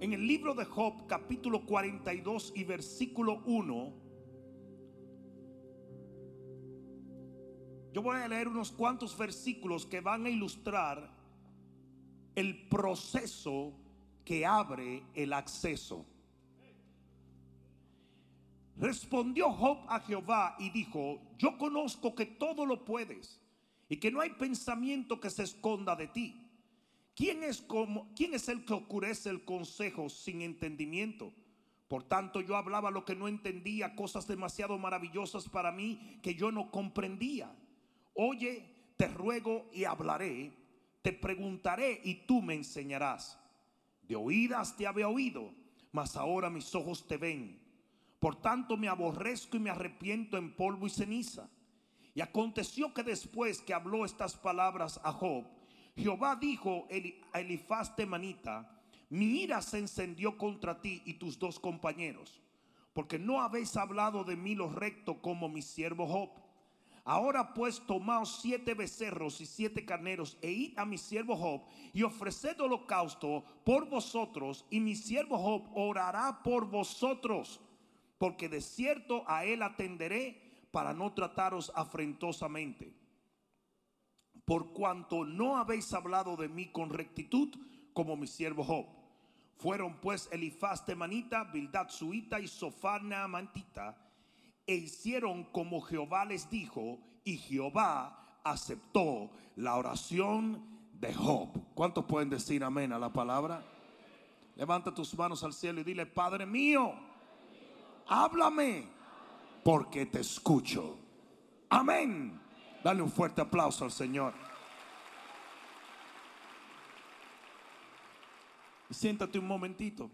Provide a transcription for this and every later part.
En el libro de Job, capítulo 42 y versículo 1, yo voy a leer unos cuantos versículos que van a ilustrar el proceso que abre el acceso. Respondió Job a Jehová y dijo, yo conozco que todo lo puedes y que no hay pensamiento que se esconda de ti. ¿Quién es, como, ¿Quién es el que oscurece el consejo sin entendimiento? Por tanto, yo hablaba lo que no entendía, cosas demasiado maravillosas para mí que yo no comprendía. Oye, te ruego y hablaré, te preguntaré y tú me enseñarás. De oídas te había oído, mas ahora mis ojos te ven. Por tanto, me aborrezco y me arrepiento en polvo y ceniza. Y aconteció que después que habló estas palabras a Job, Jehová dijo a Elifaz temanita, mi ira se encendió contra ti y tus dos compañeros, porque no habéis hablado de mí lo recto como mi siervo Job. Ahora pues tomaos siete becerros y siete carneros e id a mi siervo Job y ofreced holocausto por vosotros y mi siervo Job orará por vosotros, porque de cierto a él atenderé para no trataros afrentosamente por cuanto no habéis hablado de mí con rectitud como mi siervo Job. Fueron pues Elifaz temanita, Bildad suita y Sofana mantita, e hicieron como Jehová les dijo, y Jehová aceptó la oración de Job. ¿Cuántos pueden decir amén a la palabra? Levanta tus manos al cielo y dile, Padre mío, háblame, porque te escucho. Amén. Dale un fuerte aplauso al Señor. Siéntate un momentito.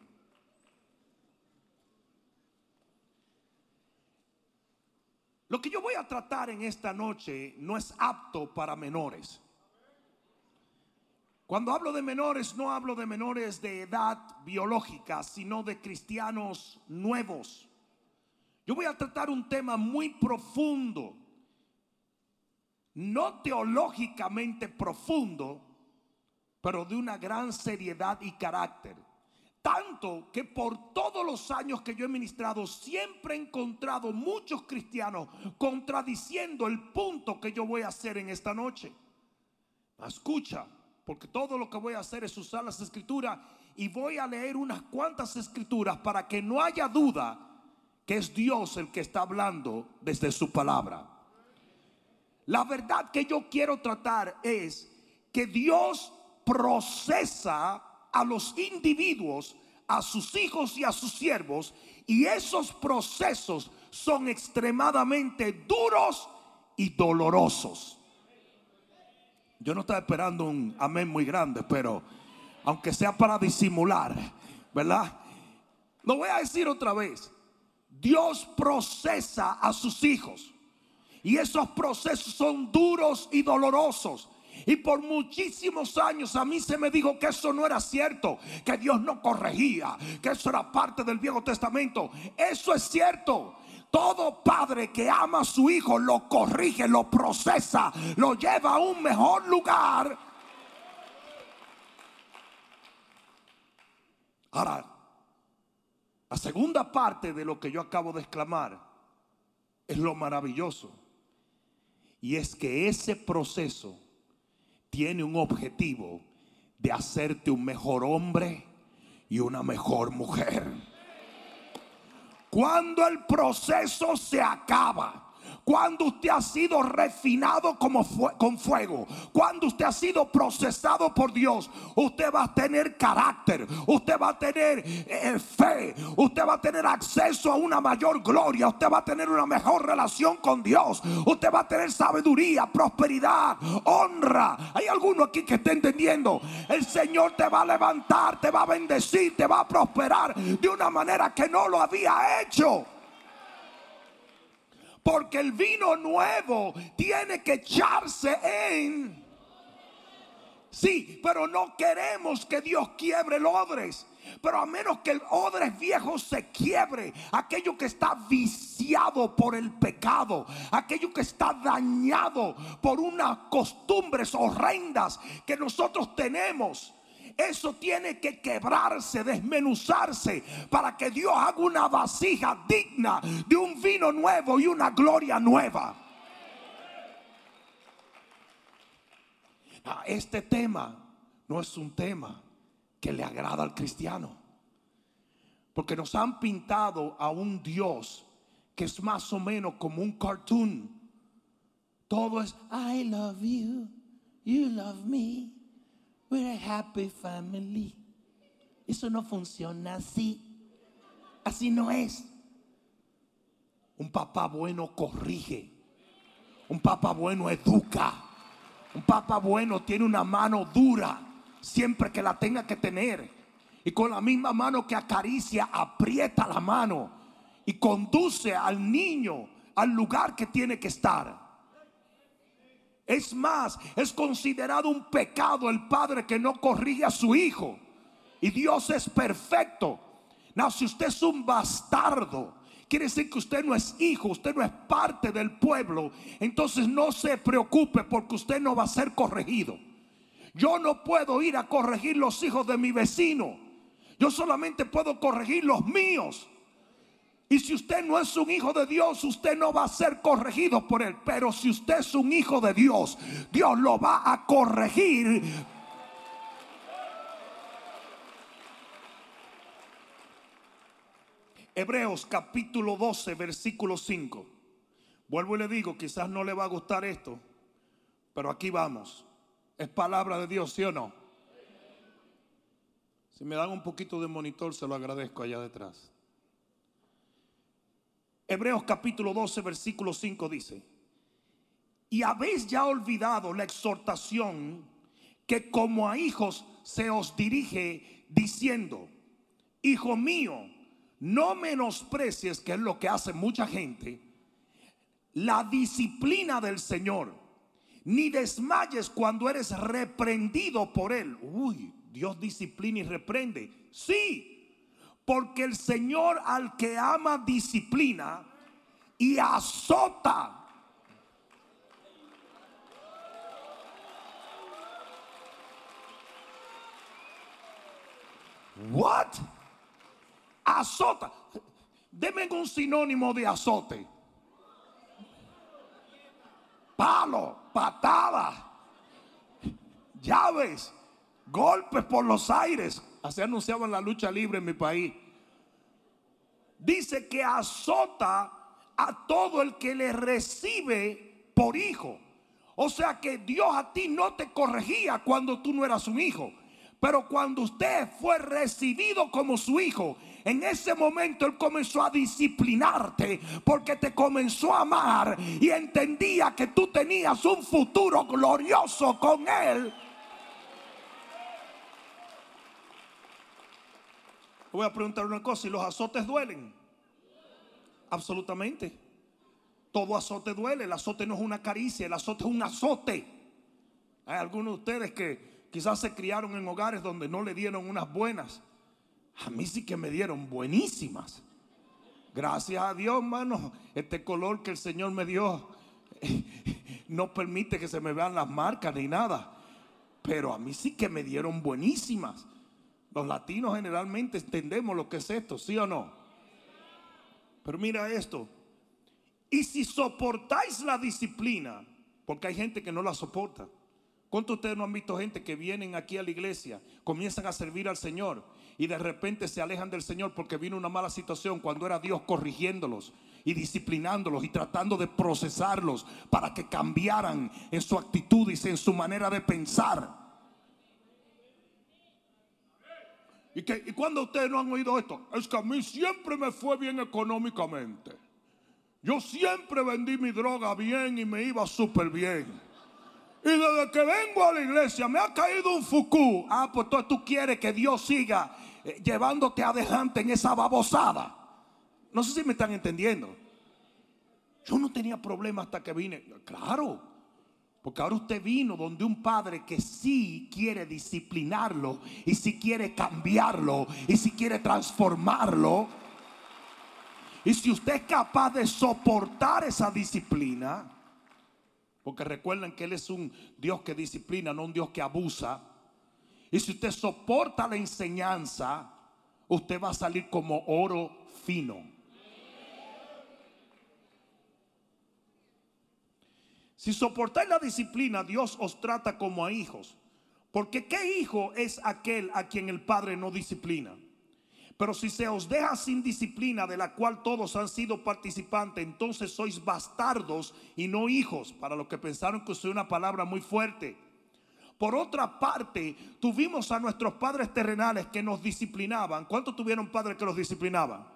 Lo que yo voy a tratar en esta noche no es apto para menores. Cuando hablo de menores, no hablo de menores de edad biológica, sino de cristianos nuevos. Yo voy a tratar un tema muy profundo no teológicamente profundo, pero de una gran seriedad y carácter. Tanto que por todos los años que yo he ministrado, siempre he encontrado muchos cristianos contradiciendo el punto que yo voy a hacer en esta noche. Escucha, porque todo lo que voy a hacer es usar las escrituras y voy a leer unas cuantas escrituras para que no haya duda que es Dios el que está hablando desde su palabra. La verdad que yo quiero tratar es que Dios procesa a los individuos, a sus hijos y a sus siervos, y esos procesos son extremadamente duros y dolorosos. Yo no estaba esperando un amén muy grande, pero aunque sea para disimular, ¿verdad? Lo voy a decir otra vez. Dios procesa a sus hijos. Y esos procesos son duros y dolorosos. Y por muchísimos años a mí se me dijo que eso no era cierto, que Dios no corregía, que eso era parte del Viejo Testamento. Eso es cierto. Todo padre que ama a su hijo lo corrige, lo procesa, lo lleva a un mejor lugar. Ahora, la segunda parte de lo que yo acabo de exclamar es lo maravilloso. Y es que ese proceso tiene un objetivo de hacerte un mejor hombre y una mejor mujer. Cuando el proceso se acaba, cuando usted ha sido refinado como con fuego, cuando usted ha sido procesado por Dios, usted va a tener carácter, usted va a tener eh, fe, usted va a tener acceso a una mayor gloria, usted va a tener una mejor relación con Dios, usted va a tener sabiduría, prosperidad, honra. Hay alguno aquí que está entendiendo, el Señor te va a levantar, te va a bendecir, te va a prosperar de una manera que no lo había hecho. Porque el vino nuevo tiene que echarse en... Sí, pero no queremos que Dios quiebre el odres. Pero a menos que el odres viejo se quiebre, aquello que está viciado por el pecado, aquello que está dañado por unas costumbres horrendas que nosotros tenemos, Eso tiene que quebrarse, desmenuzarse, para que Dios haga una vasija digna de un vino nuevo y una gloria nueva. Ah, este tema no es un tema que le agrada al cristiano. Porque nos han pintado a un Dios que es más o menos como un cartoon. Todo es, I love you, you love me, we're a happy family. Eso no funciona así. Así no es. Un papá bueno corrige. Un papá bueno educa. Un papá bueno tiene una mano dura siempre que la tenga que tener. Y con la misma mano que acaricia, aprieta la mano y conduce al niño al lugar que tiene que estar. Es más, es considerado un pecado el padre que no corrige a su hijo. Y Dios es perfecto. No, si usted es un bastardo, quiere decir que usted no es hijo, usted no es parte del pueblo. Entonces no se preocupe porque usted no va a ser corregido. Yo no puedo ir a corregir los hijos de mi vecino. Yo solamente puedo corregir los míos. Y si usted no es un hijo de Dios, usted no va a ser corregido por él. Pero si usted es un hijo de Dios, Dios lo va a corregir. Hebreos capítulo 12, versículo 5. Vuelvo y le digo, quizás no le va a gustar esto, pero aquí vamos. ¿Es palabra de Dios, sí o no? Si me dan un poquito de monitor, se lo agradezco allá detrás. Hebreos capítulo 12, versículo 5 dice, y habéis ya olvidado la exhortación que como a hijos se os dirige diciendo, hijo mío, no menosprecies, que es lo que hace mucha gente, la disciplina del Señor ni desmayes cuando eres reprendido por él. Uy, Dios disciplina y reprende. Sí, porque el Señor al que ama disciplina y azota. What? Azota. Deme un sinónimo de azote palo, patada, llaves, golpes por los aires. Así anunciaban la lucha libre en mi país. Dice que azota a todo el que le recibe por hijo. O sea que Dios a ti no te corregía cuando tú no eras un hijo. Pero cuando usted fue recibido como su hijo, en ese momento Él comenzó a disciplinarte porque te comenzó a amar y entendía que tú tenías un futuro glorioso con Él. Voy a preguntar una cosa, ¿y los azotes duelen? Absolutamente. Todo azote duele, el azote no es una caricia, el azote es un azote. Hay algunos de ustedes que quizás se criaron en hogares donde no le dieron unas buenas a mí sí que me dieron buenísimas. Gracias a Dios, hermano. Este color que el Señor me dio no permite que se me vean las marcas ni nada. Pero a mí sí que me dieron buenísimas. Los latinos generalmente entendemos lo que es esto, ¿sí o no? Pero mira esto. Y si soportáis la disciplina, porque hay gente que no la soporta. ¿Cuántos de ustedes no han visto gente que vienen aquí a la iglesia, comienzan a servir al Señor y de repente se alejan del Señor porque vino una mala situación cuando era Dios corrigiéndolos y disciplinándolos y tratando de procesarlos para que cambiaran en su actitud y en su manera de pensar. ¿Y, que, ¿Y cuando ustedes no han oído esto? Es que a mí siempre me fue bien económicamente. Yo siempre vendí mi droga bien y me iba súper bien. Y desde que vengo a la iglesia me ha caído un fucú. Ah, pues tú quieres que Dios siga eh, llevándote adelante en esa babosada. No sé si me están entendiendo. Yo no tenía problema hasta que vine. Claro, porque ahora usted vino donde un padre que sí quiere disciplinarlo y si quiere cambiarlo y si quiere transformarlo. Y si usted es capaz de soportar esa disciplina, porque recuerden que Él es un Dios que disciplina, no un Dios que abusa. Y si usted soporta la enseñanza, usted va a salir como oro fino. Si soportáis la disciplina, Dios os trata como a hijos. Porque ¿qué hijo es aquel a quien el Padre no disciplina? Pero si se os deja sin disciplina de la cual todos han sido participantes, entonces sois bastardos y no hijos, para los que pensaron que usé una palabra muy fuerte. Por otra parte, tuvimos a nuestros padres terrenales que nos disciplinaban. ¿Cuántos tuvieron padres que los disciplinaban?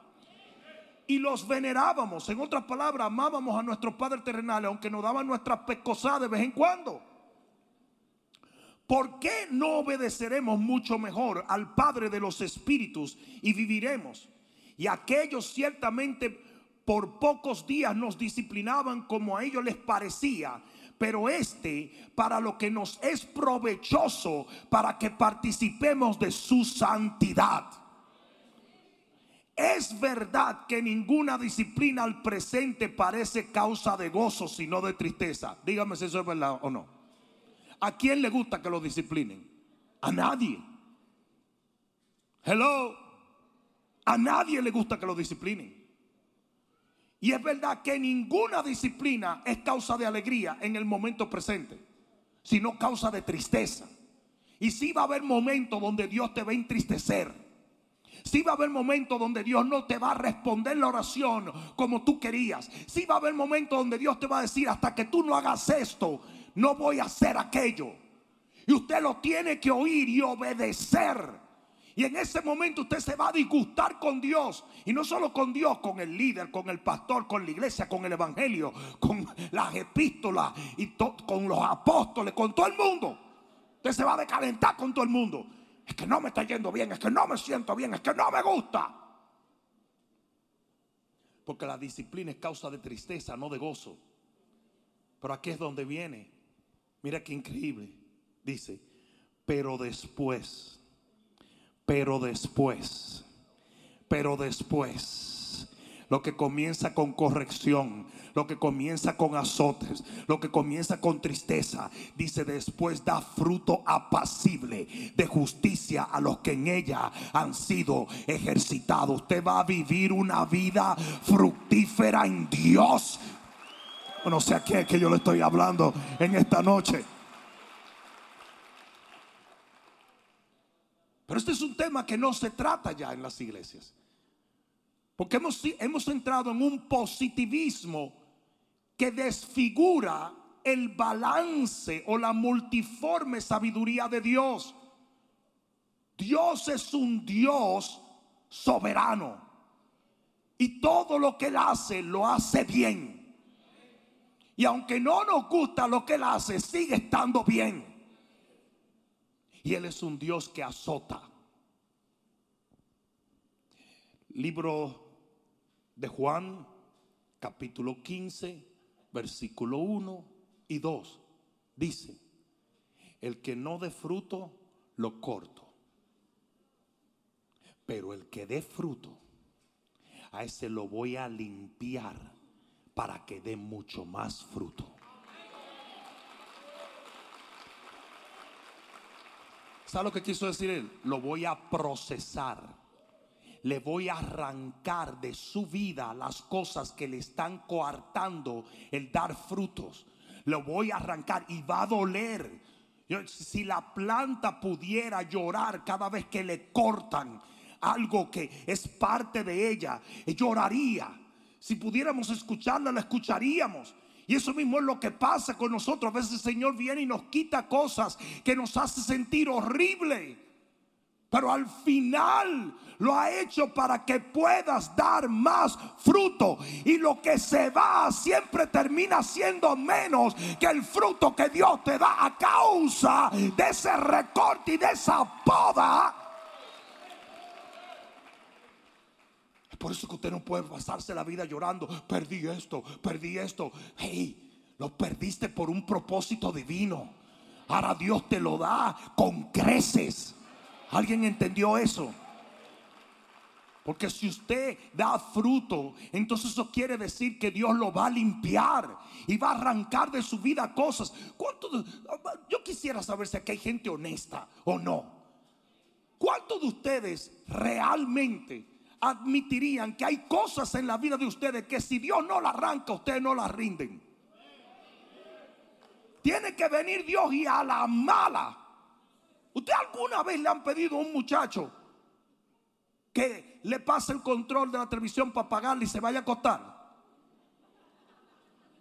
Y los venerábamos. En otras palabras, amábamos a nuestros padres terrenales, aunque nos daban nuestras pescosadas de vez en cuando. ¿Por qué no obedeceremos mucho mejor al Padre de los Espíritus y viviremos? Y aquellos ciertamente por pocos días nos disciplinaban como a ellos les parecía, pero este para lo que nos es provechoso, para que participemos de su santidad. Es verdad que ninguna disciplina al presente parece causa de gozo, sino de tristeza. Dígame si eso es verdad o no. ¿A quién le gusta que lo disciplinen? A nadie. Hello. A nadie le gusta que lo disciplinen. Y es verdad que ninguna disciplina es causa de alegría en el momento presente, sino causa de tristeza. Y sí va a haber momentos donde Dios te va a entristecer. Sí va a haber momentos donde Dios no te va a responder la oración como tú querías. Sí va a haber momentos donde Dios te va a decir, hasta que tú no hagas esto, no voy a hacer aquello. Y usted lo tiene que oír y obedecer. Y en ese momento usted se va a disgustar con Dios. Y no solo con Dios, con el líder, con el pastor, con la iglesia, con el evangelio, con las epístolas y con los apóstoles, con todo el mundo. Usted se va a decalentar con todo el mundo. Es que no me está yendo bien, es que no me siento bien, es que no me gusta. Porque la disciplina es causa de tristeza, no de gozo. Pero aquí es donde viene Mira qué increíble. Dice, pero después, pero después, pero después, lo que comienza con corrección, lo que comienza con azotes, lo que comienza con tristeza, dice después da fruto apacible de justicia a los que en ella han sido ejercitados. Usted va a vivir una vida fructífera en Dios no sé a qué que yo le estoy hablando en esta noche. Pero este es un tema que no se trata ya en las iglesias. Porque hemos, hemos entrado en un positivismo que desfigura el balance o la multiforme sabiduría de Dios. Dios es un Dios soberano. Y todo lo que Él hace, lo hace bien. Y aunque no nos gusta lo que Él hace, sigue estando bien. Y Él es un Dios que azota. Libro de Juan, capítulo 15, versículo 1 y 2. Dice, el que no dé fruto, lo corto. Pero el que dé fruto, a ese lo voy a limpiar para que dé mucho más fruto. ¿Sabe lo que quiso decir él? Lo voy a procesar. Le voy a arrancar de su vida las cosas que le están coartando el dar frutos. Lo voy a arrancar y va a doler. Si la planta pudiera llorar cada vez que le cortan algo que es parte de ella, lloraría. Si pudiéramos escucharla, la escucharíamos. Y eso mismo es lo que pasa con nosotros. A veces el Señor viene y nos quita cosas que nos hace sentir horrible. Pero al final lo ha hecho para que puedas dar más fruto. Y lo que se va siempre termina siendo menos que el fruto que Dios te da a causa de ese recorte y de esa poda Por eso que usted no puede pasarse la vida llorando. Perdí esto, perdí esto. Hey, lo perdiste por un propósito divino. Ahora Dios te lo da con creces. ¿Alguien entendió eso? Porque si usted da fruto, entonces eso quiere decir que Dios lo va a limpiar y va a arrancar de su vida cosas. ¿Cuánto? Yo quisiera saber si aquí hay gente honesta o no. ¿Cuántos de ustedes realmente admitirían que hay cosas en la vida de ustedes que si Dios no la arranca, ustedes no las rinden? Tiene que venir Dios y a la mala. ¿Usted alguna vez le han pedido a un muchacho que le pase el control de la televisión para pagarle y se vaya a acostar?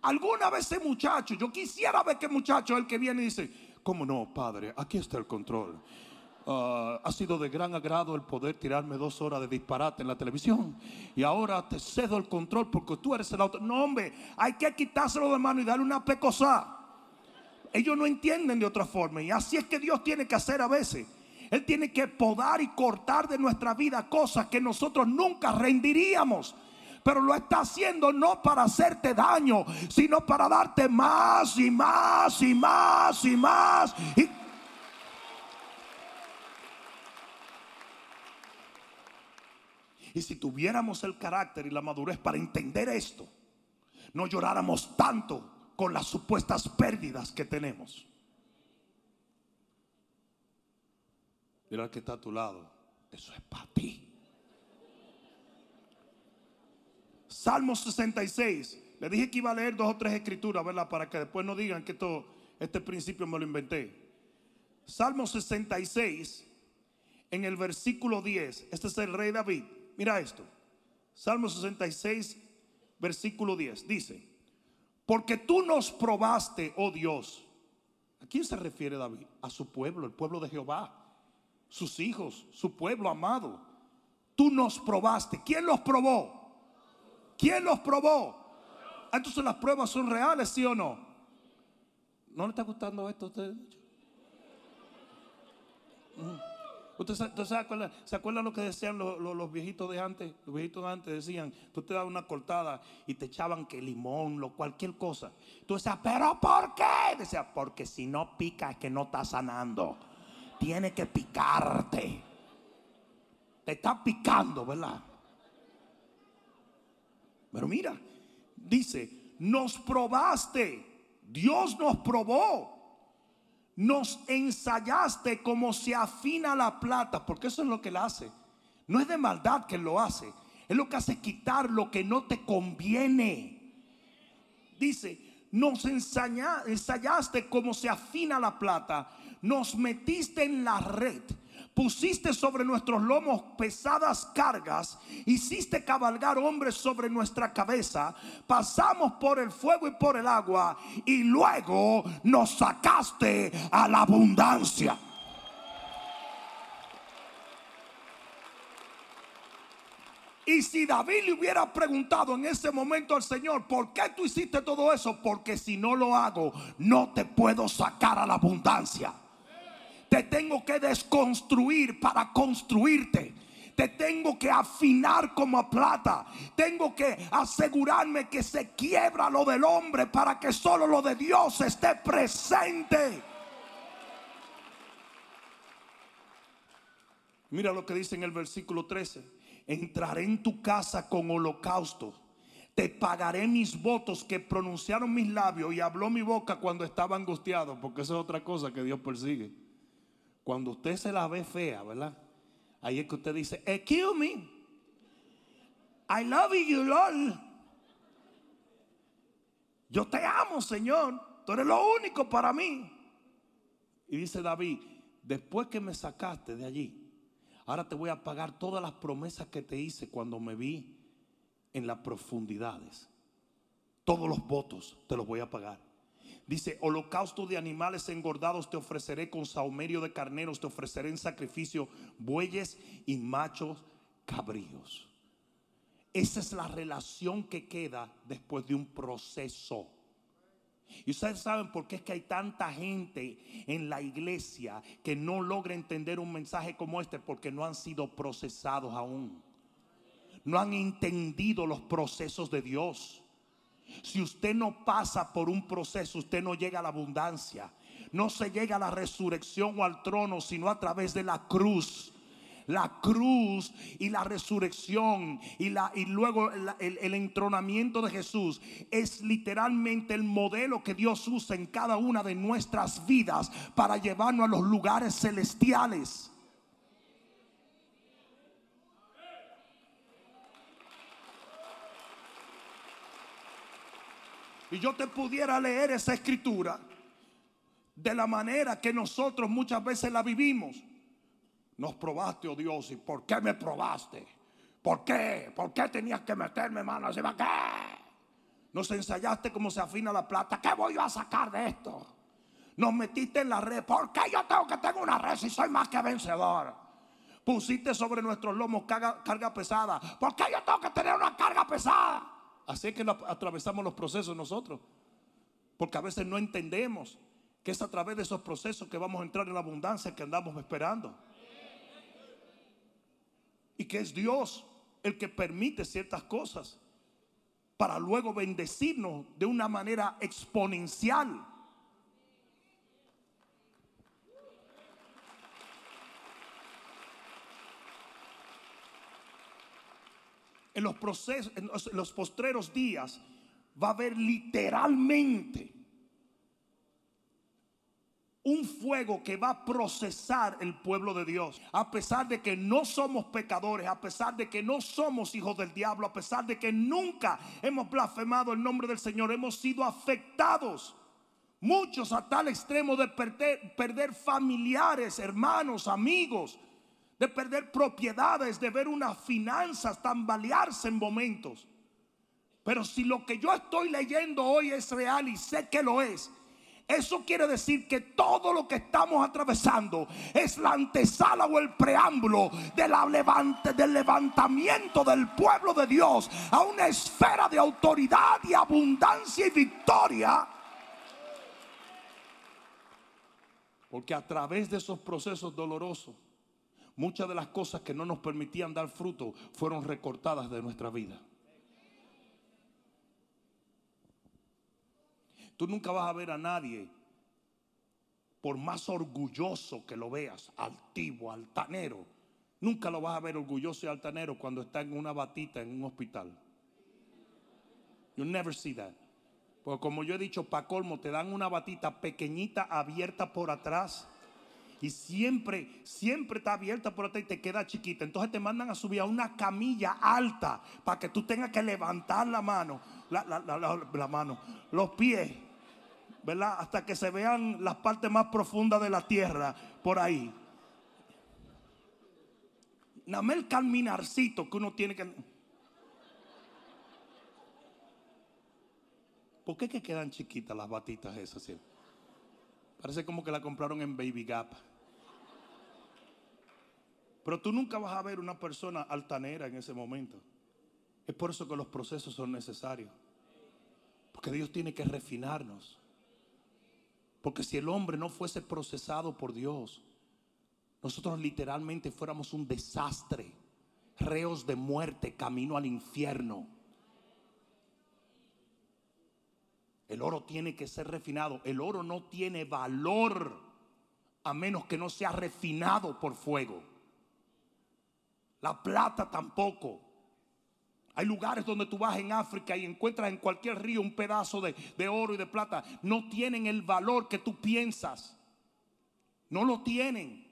Alguna vez ese muchacho, yo quisiera ver qué muchacho es el que viene y dice, ¿cómo no, padre? Aquí está el control. Ah, ha sido de gran agrado el poder tirarme dos horas de disparate en la televisión. Y ahora te cedo el control porque tú eres el autor. No, hombre, hay que quitárselo de mano y darle una pecosa. Ellos no entienden de otra forma. Y así es que Dios tiene que hacer a veces. Él tiene que podar y cortar de nuestra vida cosas que nosotros nunca rendiríamos pero lo está haciendo no para hacerte daño, sino para darte más y más y más y más. Y, si tuviéramos el carácter y la madurez para entender esto, no lloráramos tanto con las supuestas pérdidas que tenemos. Mira que está a tu lado. Eso es para ti. Salmo 66. Le dije que iba a leer dos o tres escrituras, ¿verdad? Para que después no digan que todo este principio me lo inventé. Salmo 66, en el versículo 10. Este es el rey David. Mira esto. Salmo 66, versículo 10. Dice, porque tú nos probaste, oh Dios. ¿A quién se refiere David? A su pueblo, el pueblo de Jehová. Sus hijos, su pueblo amado. Tú nos probaste. ¿Quién los probó? ¿Quién los probó? Entonces las pruebas son reales, ¿sí o no? ¿No le está gustando esto a ustedes? Mm. ¿Usted se, acuerda, lo que decían los, viejitos de antes? Los viejitos de antes decían, tú te dabas una cortada y te echaban que limón, lo, cualquier cosa. Tú decías, ¿pero por qué? Decía, porque si no pica es que no está sanando. Tiene que picarte. Te está picando, ¿verdad? Pero mira, dice, nos probaste, Dios nos probó, nos ensayaste como se afina la plata, porque eso es lo que él hace. No es de maldad que lo hace, es lo que hace quitar lo que no te conviene. Dice, nos ensayaste como se afina la plata, nos metiste en la red pusiste sobre nuestros lomos pesadas cargas, hiciste cabalgar hombres sobre nuestra cabeza, pasamos por el fuego y por el agua, y luego nos sacaste a la abundancia. Y si David le hubiera preguntado en ese momento al Señor, ¿por qué tú hiciste todo eso? Porque si no lo hago, no te puedo sacar a la abundancia. Te tengo que desconstruir para construirte. Te tengo que afinar como plata. Tengo que asegurarme que se quiebra lo del hombre para que solo lo de Dios esté presente. Mira lo que dice en el versículo 13. Entraré en tu casa con holocausto. Te pagaré mis votos que pronunciaron mis labios y habló mi boca cuando estaba angustiado, porque eso es otra cosa que Dios persigue. Cuando usted se la ve fea, ¿verdad? Ahí es que usted dice, excuse me. I love you, Lord. Yo te amo, Señor. Tú eres lo único para mí. Y dice David, después que me sacaste de allí, ahora te voy a pagar todas las promesas que te hice cuando me vi en las profundidades. Todos los votos te los voy a pagar. Dice, holocausto de animales engordados te ofreceré con saumerio de carneros, te ofreceré en sacrificio bueyes y machos cabríos. Esa es la relación que queda después de un proceso. Y ustedes saben por qué es que hay tanta gente en la iglesia que no logra entender un mensaje como este porque no han sido procesados aún. No han entendido los procesos de Dios. Si usted no pasa por un proceso, usted no llega a la abundancia. No se llega a la resurrección o al trono, sino a través de la cruz la cruz y la resurrección y, la, y luego el, el, entronamiento de Jesús es literalmente el modelo que Dios usa en cada una de nuestras vidas para llevarnos a los lugares celestiales. Y yo te pudiera leer esa escritura de la manera que nosotros muchas veces la vivimos. Nos probaste, oh Dios, ¿y por qué me probaste? ¿Por qué? ¿Por qué tenías que meterme mano encima? ¿Qué? Nos ensayaste cómo se afina la plata. ¿Qué voy a sacar de esto? Nos metiste en la red. ¿Por qué yo tengo que tener una red si soy más que vencedor? Pusiste sobre nuestros lomos carga, carga pesada. ¿Por qué yo tengo que tener una carga pesada? Así es que atravesamos los procesos nosotros. Porque a veces no entendemos que es a través de esos procesos que vamos a entrar en la abundancia que andamos esperando. Y que es Dios el que permite ciertas cosas para luego bendecirnos de una manera exponencial. En los postreros días, va a haber literalmente un fuego que va a procesar el pueblo de Dios. A pesar de que no somos pecadores, a pesar de que no somos hijos del diablo, a pesar de que nunca hemos blasfemado el nombre del Señor, hemos sido afectados. Muchos a tal extremo de perder familiares, hermanos, amigos, de perder propiedades, de ver unas finanzas tambalearse en momentos. Pero si lo que yo estoy leyendo hoy es real y sé que lo es, eso quiere decir que todo lo que estamos atravesando es la antesala o el preámbulo de la levante, del levantamiento del pueblo de Dios a una esfera de autoridad y abundancia y victoria. Porque a través de esos procesos dolorosos muchas de las cosas que no nos permitían dar fruto fueron recortadas de nuestra vida. Tú nunca vas a ver a nadie, por más orgulloso que lo veas, altivo, altanero, nunca lo vas a ver orgulloso y altanero cuando está en una batita en un hospital. You never see that. Porque como yo he dicho, para colmo, te dan una batita pequeñita abierta por atrás y siempre, siempre está abierta por atrás y te queda chiquita. Entonces te mandan a subir a una camilla alta para que tú tengas que levantar la mano, la, mano, los pies, ¿verdad? Hasta que se vean las partes más profundas de la tierra por ahí. Nada el caminarcito que uno tiene que. ¿Por qué que quedan chiquitas las batitas esas? Parece como que la compraron en Baby Gap. Pero tú nunca vas a ver una persona altanera en ese momento. Es por eso que los procesos son necesarios. Porque Dios tiene que refinarnos. Porque si el hombre no fuese procesado por Dios, nosotros literalmente fuéramos un desastre, reos de muerte, camino al infierno. El oro tiene que ser refinado. El oro no tiene valor a menos que no sea refinado por fuego. La plata tampoco. Hay lugares donde tú vas en África y encuentras en cualquier río un pedazo de, oro y de plata. No tienen el valor que tú piensas. No lo tienen.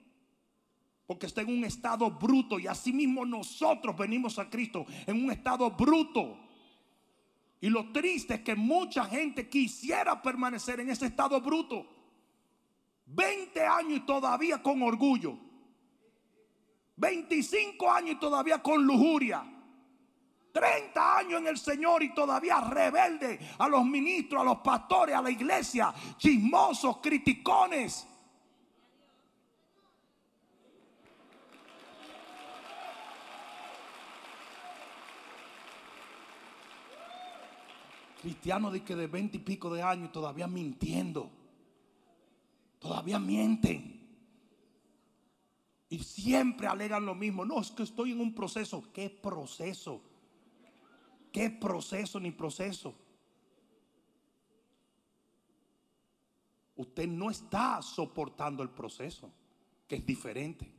Porque está en un estado bruto. Y así mismo nosotros venimos a Cristo en un estado bruto. Y lo triste es que mucha gente quisiera permanecer en ese estado bruto. 20 años y todavía con orgullo. 25 años y todavía con lujuria. 30 años en el Señor y todavía rebelde a los ministros, a los pastores, a la iglesia, chismosos, criticones. Cristianos de que de 20 y pico de años todavía mintiendo. Todavía mienten. Y siempre alegan lo mismo. No, es que estoy en un proceso. ¿Qué proceso? ¿Qué proceso ni proceso? Usted no está soportando el proceso, que es diferente.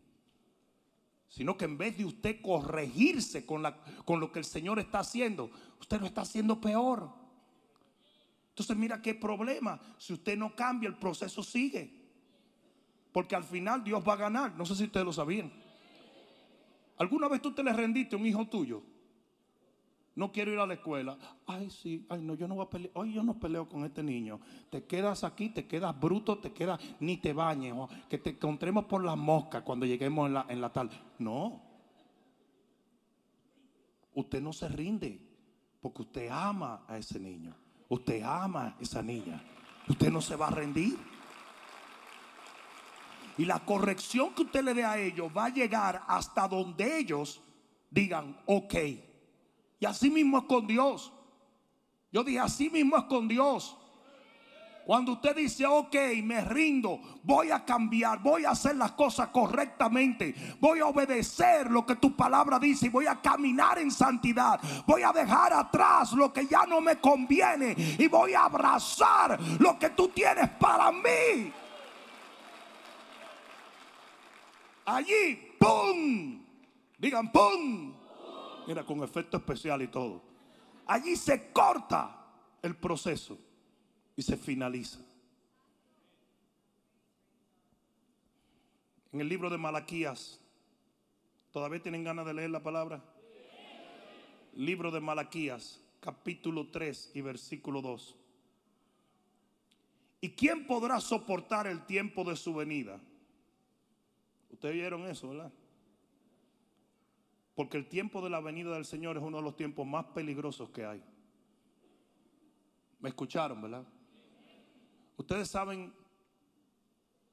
Sino que en vez de usted corregirse con, la, con lo que el Señor está haciendo, usted lo está haciendo peor. Entonces mira qué problema. Si usted no cambia, el proceso sigue. Porque al final Dios va a ganar. No sé si ustedes lo sabían. ¿Alguna vez tú te le rendiste a un hijo tuyo? no quiero ir a la escuela. Ay, sí, ay, no, yo no voy a pelear. Hoy yo no peleo con este niño. Te quedas aquí, te quedas bruto, te quedas, ni te bañes. que te encontremos por la mosca cuando lleguemos en la, en la tarde. No. Usted no se rinde porque usted ama a ese niño. Usted ama a esa niña. Usted no se va a rendir. Y la corrección que usted le dé a ellos va a llegar hasta donde ellos digan, ok. Y así mismo es con Dios. Yo dije, así mismo es con Dios. Cuando usted dice, ok, me rindo, voy a cambiar, voy a hacer las cosas correctamente, voy a obedecer lo que tu palabra dice y voy a caminar en santidad, voy a dejar atrás lo que ya no me conviene y voy a abrazar lo que tú tienes para mí. Allí, ¡pum! Digan, ¡pum! Mira, con efecto especial y todo. Allí se corta el proceso y se finaliza. En el libro de Malaquías, ¿todavía tienen ganas de leer la palabra? Libro de Malaquías, capítulo 3 y versículo 2. ¿Y quién podrá soportar el tiempo de su venida? Ustedes vieron eso, ¿verdad? Porque el tiempo de la venida del Señor es uno de los tiempos más peligrosos que hay. ¿Me escucharon, verdad? Ustedes saben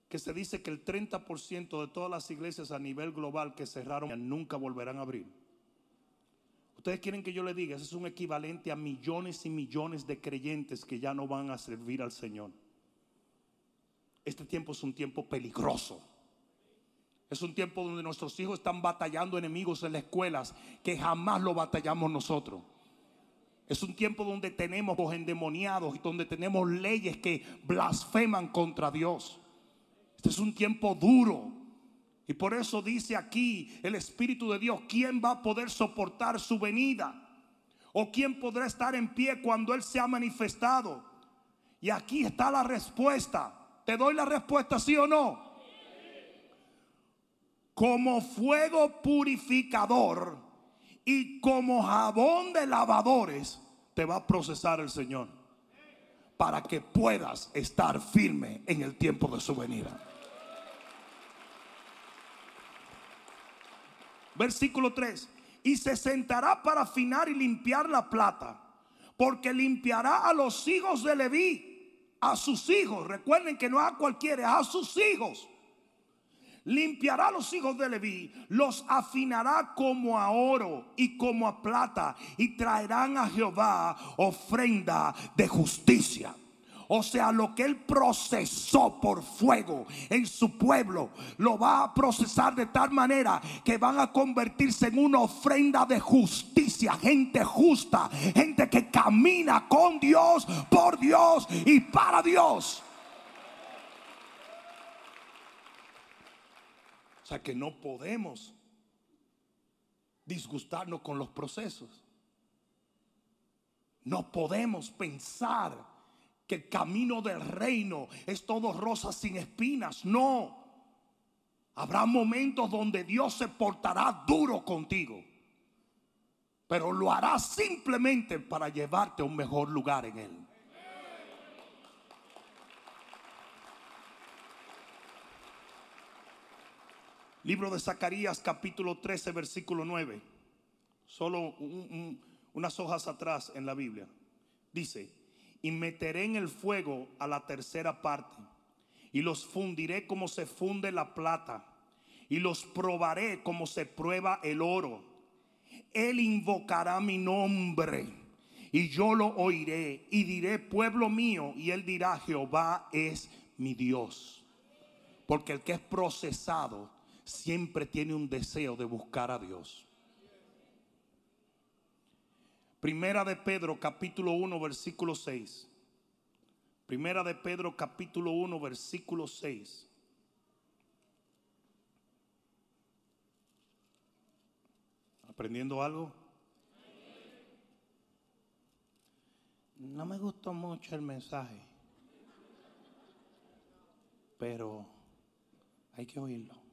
que se dice que el 30% de todas las iglesias a nivel global que cerraron nunca volverán a abrir. Ustedes quieren que yo les diga, ese es un equivalente a millones y millones de creyentes que ya no van a servir al Señor. Este tiempo es un tiempo peligroso. Es un tiempo donde nuestros hijos están batallando enemigos en las escuelas que jamás lo batallamos nosotros. Es un tiempo donde tenemos los endemoniados y donde tenemos leyes que blasfeman contra Dios. Este es un tiempo duro. Y por eso dice aquí el Espíritu de Dios, ¿quién va a poder soportar su venida? ¿O quién podrá estar en pie cuando Él se ha manifestado? Y aquí está la respuesta. ¿Te doy la respuesta, sí o no? Como fuego purificador y como jabón de lavadores te va a procesar el Señor para que puedas estar firme en el tiempo de su venida. Versículo 3. Y se sentará para afinar y limpiar la plata, porque limpiará a los hijos de Leví, a sus hijos. Recuerden que no a cualquiera, a sus hijos limpiará a los hijos de Leví, los afinará como a oro y como a plata, y traerán a Jehová ofrenda de justicia. O sea, lo que él procesó por fuego en su pueblo, lo va a procesar de tal manera que van a convertirse en una ofrenda de justicia. Gente justa, gente que camina con Dios, por Dios y para Dios. O sea que no podemos disgustarnos con los procesos. No podemos pensar que el camino del reino es todo rosas sin espinas. No. Habrá momentos donde Dios se portará duro contigo. Pero lo hará simplemente para llevarte a un mejor lugar en Él. Libro de Zacarías capítulo 13 versículo 9. Solo unas hojas atrás en la Biblia. Dice, y meteré en el fuego a la tercera parte y los fundiré como se funde la plata y los probaré como se prueba el oro. Él invocará mi nombre y yo lo oiré y diré pueblo mío y él dirá Jehová es mi Dios. Porque el que es procesado siempre tiene un deseo de buscar a Dios. Primera de Pedro capítulo 1 versículo 6. Primera de Pedro capítulo 1 versículo 6. ¿Aprendiendo algo? No me gustó mucho el mensaje, pero hay que oírlo.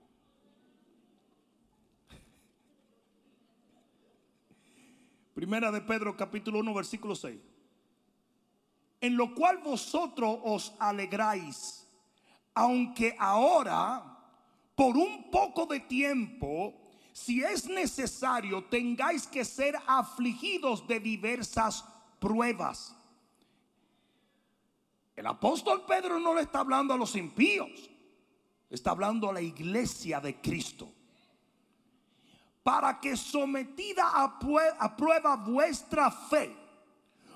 Primera de Pedro capítulo 1 versículo 6. En lo cual vosotros os alegráis, aunque ahora, por un poco de tiempo, si es necesario, tengáis que ser afligidos de diversas pruebas. El apóstol Pedro no le está hablando a los impíos, está hablando a la iglesia de Cristo. Para que sometida a, prueba vuestra fe,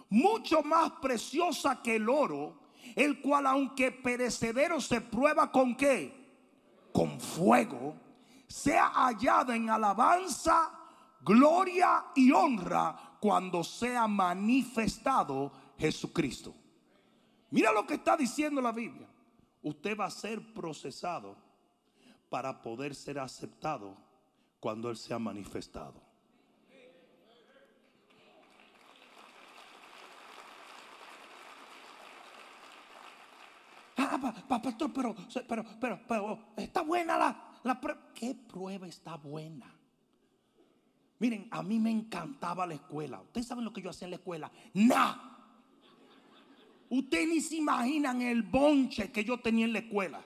mucho más preciosa que el oro, el cual aunque perecedero se prueba con qué? Con fuego sea hallada en alabanza, gloria y honra cuando sea manifestado Jesucristo. Mira lo que está diciendo la Biblia. Usted va a ser procesado para poder ser aceptado cuando Él sea manifestado. Ah, pastor, pero, pero, pero, pero, está buena la, ¿Qué prueba está buena? Miren, a mí me encantaba la escuela. Ustedes saben lo que yo hacía en la escuela. Nah. Ustedes ni se imaginan el bonche que yo tenía en la escuela.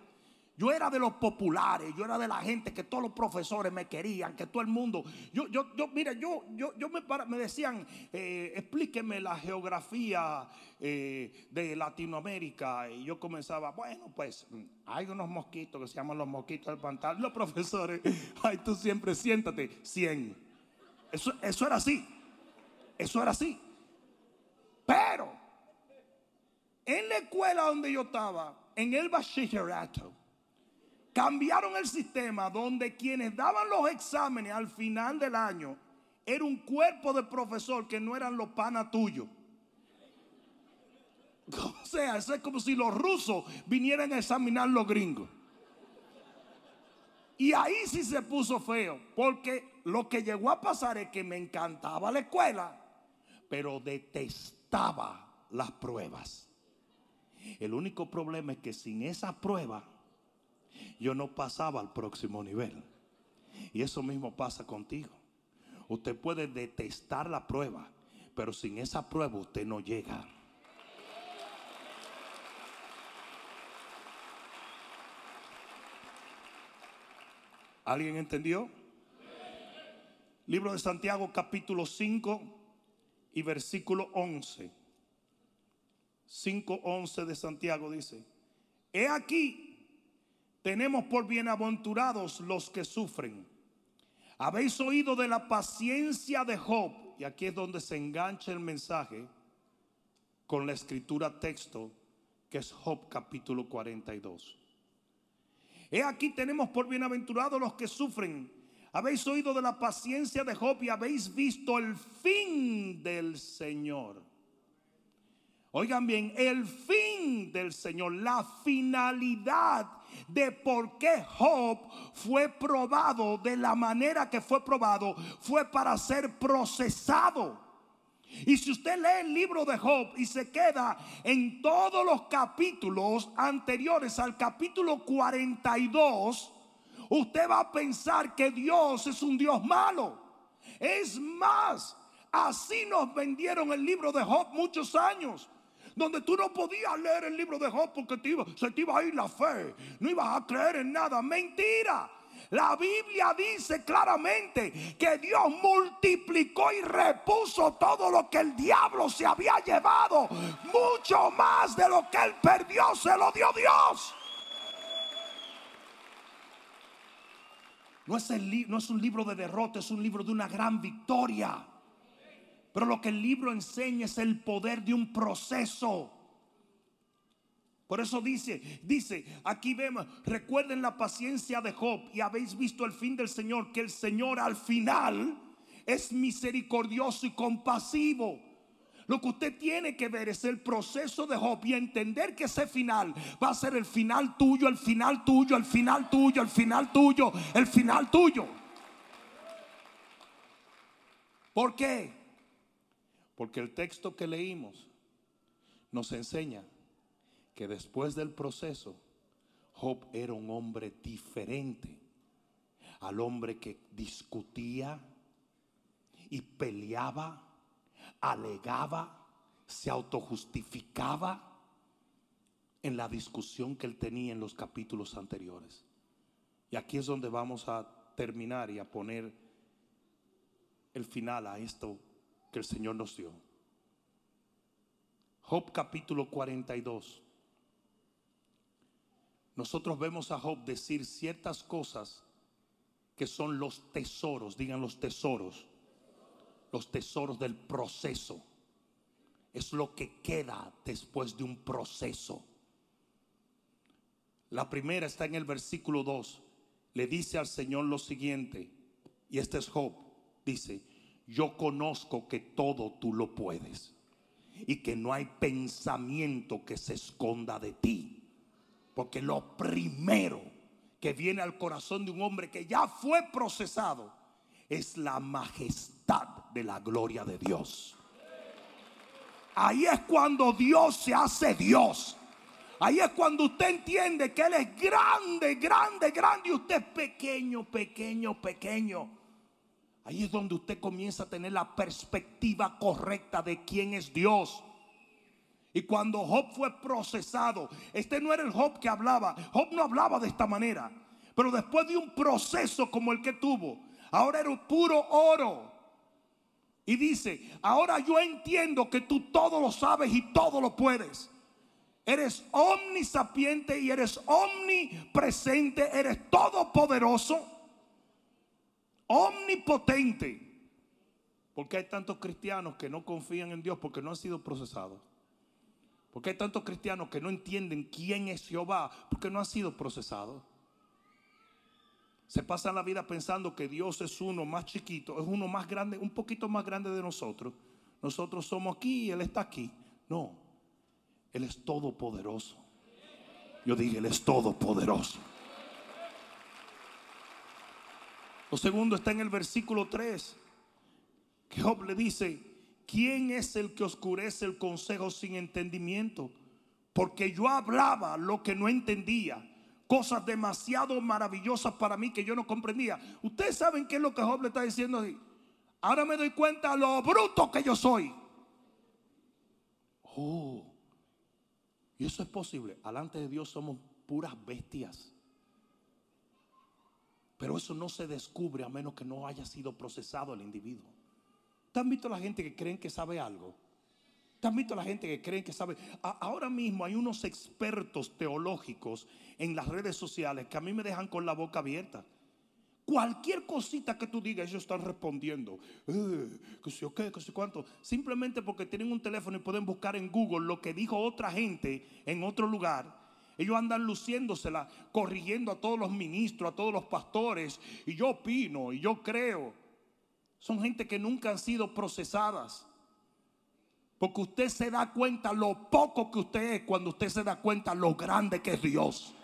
Yo era de los populares, yo era de la gente que todos los profesores me querían, que todo el mundo. Yo, yo, yo, mira, yo, yo, yo me, me decían, eh, explíqueme la geografía eh, de Latinoamérica. Y yo comenzaba, bueno, pues mm, hay unos mosquitos que se llaman los mosquitos del pantalón. Los profesores, ay, tú siempre siéntate, 100. Eso, eso era así. Eso era así. Pero, en la escuela donde yo estaba, en el bachillerato, cambiaron el sistema donde quienes daban los exámenes al final del año era un cuerpo de profesor que no eran los panas tuyos. O sea, es como si los rusos vinieran a examinar los gringos. Y ahí sí se puso feo, porque lo que llegó a pasar es que me encantaba la escuela, pero detestaba las pruebas. El único problema es que sin esa prueba yo no pasaba al próximo nivel. Y eso mismo pasa contigo. Usted puede detestar la prueba, pero sin esa prueba usted no llega. ¿Alguien entendió? Libro de Santiago capítulo 5 y versículo 11. 5.11 de Santiago dice, he aquí tenemos por bienaventurados los que sufren. Habéis oído de la paciencia de Job, y aquí es donde se engancha el mensaje con la escritura texto, que es Job capítulo 42. He aquí tenemos por bienaventurados los que sufren. Habéis oído de la paciencia de Job y habéis visto el fin del Señor. Oigan bien, el fin del Señor, la finalidad de por qué Job fue probado de la manera que fue probado, fue para ser procesado. Y si usted lee el libro de Job y se queda en todos los capítulos anteriores al capítulo 42, usted va a pensar que Dios es un Dios malo. Es más, así nos vendieron el libro de Job muchos años donde tú no podías leer el libro de Job porque te iba, se te iba a ir la fe, no ibas a creer en nada. Mentira. La Biblia dice claramente que Dios multiplicó y repuso todo lo que el diablo se había llevado. Mucho más de lo que él perdió se lo dio Dios. No es, no es un libro de derrota, es un libro de una gran victoria. Pero lo que el libro enseña es el poder de un proceso. Por eso dice, dice, aquí vemos, recuerden la paciencia de Job y habéis visto el fin del Señor, que el Señor al final es misericordioso y compasivo. Lo que usted tiene que ver es el proceso de Job y entender que ese final va a ser el final tuyo, el final tuyo, el final tuyo, el final tuyo, el final tuyo. ¿Por qué? Porque el texto que leímos nos enseña que después del proceso, Job era un hombre diferente al hombre que discutía y peleaba alegaba, se autojustificaba en la discusión que él tenía en los capítulos anteriores. Y aquí es donde vamos a terminar y a poner el final a esto que el Señor nos dio. Job capítulo 42. Nosotros vemos a Job decir ciertas cosas que son los tesoros, digan los tesoros, los tesoros del proceso. Es lo que queda después de un proceso. La primera está en el versículo 2. Le dice al Señor lo siguiente, y este es Job, dice, yo conozco que todo tú lo puedes y que no hay pensamiento que se esconda de ti. Porque lo primero que viene al corazón de un hombre que ya fue procesado es la majestad de la gloria de Dios. Ahí es cuando Dios se hace Dios. Ahí es cuando usted entiende que Él es grande, grande, grande y usted es pequeño, pequeño, pequeño. Ahí es donde usted comienza a tener la perspectiva correcta de quién es Dios. Y cuando Job fue procesado, este no era el Job que hablaba. Job no hablaba de esta manera. Pero después de un proceso como el que tuvo, ahora era puro oro. Y dice, ahora yo entiendo que tú todo lo sabes y todo lo puedes. Eres omnisapiente y eres omnipresente, eres todopoderoso omnipotente. Porque hay tantos cristianos que no confían en Dios porque no han sido procesados. Porque hay tantos cristianos que no entienden quién es Jehová porque no han sido procesados. Se pasan la vida pensando que Dios es uno más chiquito, es uno más grande, un poquito más grande de nosotros. Nosotros somos aquí y Él está aquí. No, Él es todopoderoso. Yo dije, Él es todopoderoso. Lo segundo está en el versículo 3, que Job le dice, ¿quién es el que oscurece el consejo sin entendimiento? Porque yo hablaba lo que no entendía, cosas demasiado maravillosas para mí que yo no comprendía. Ustedes saben qué es lo que Job le está diciendo Ahora me doy cuenta lo bruto que yo soy. Oh, y eso es posible. Alante de Dios somos puras bestias. Pero eso no se descubre a menos que no haya sido procesado el individuo. ¿Te han visto la gente que creen que sabe algo? ¿Te han visto la gente que creen que sabe? ahora mismo hay unos expertos teológicos en las redes sociales que a mí me dejan con la boca abierta. Cualquier cosita que tú digas, ellos están respondiendo. Eh, que sé qué, que sé cuánto. Simplemente porque tienen un teléfono y pueden buscar en Google lo que dijo otra gente en otro lugar ellos andan luciéndosela, corrigiendo a todos los ministros, a todos los pastores. Y yo opino, y yo creo. Son gente que nunca han sido procesadas. Porque usted se da cuenta lo poco que usted es cuando usted se da cuenta lo grande que es Dios.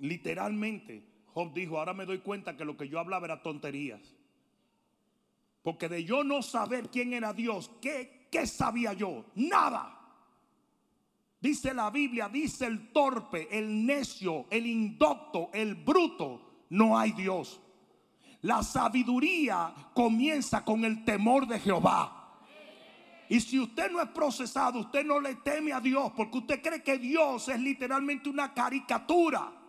Literalmente, Job dijo, ahora me doy cuenta que lo que yo hablaba era tonterías. Porque de yo no saber quién era Dios, ¿qué, qué sabía yo? Nada. Dice la Biblia, dice el torpe, el necio, el indocto, el bruto, no hay Dios. La sabiduría comienza con el temor de Jehová. Y si usted no es procesado, usted no le teme a Dios porque usted cree que Dios es literalmente una caricatura.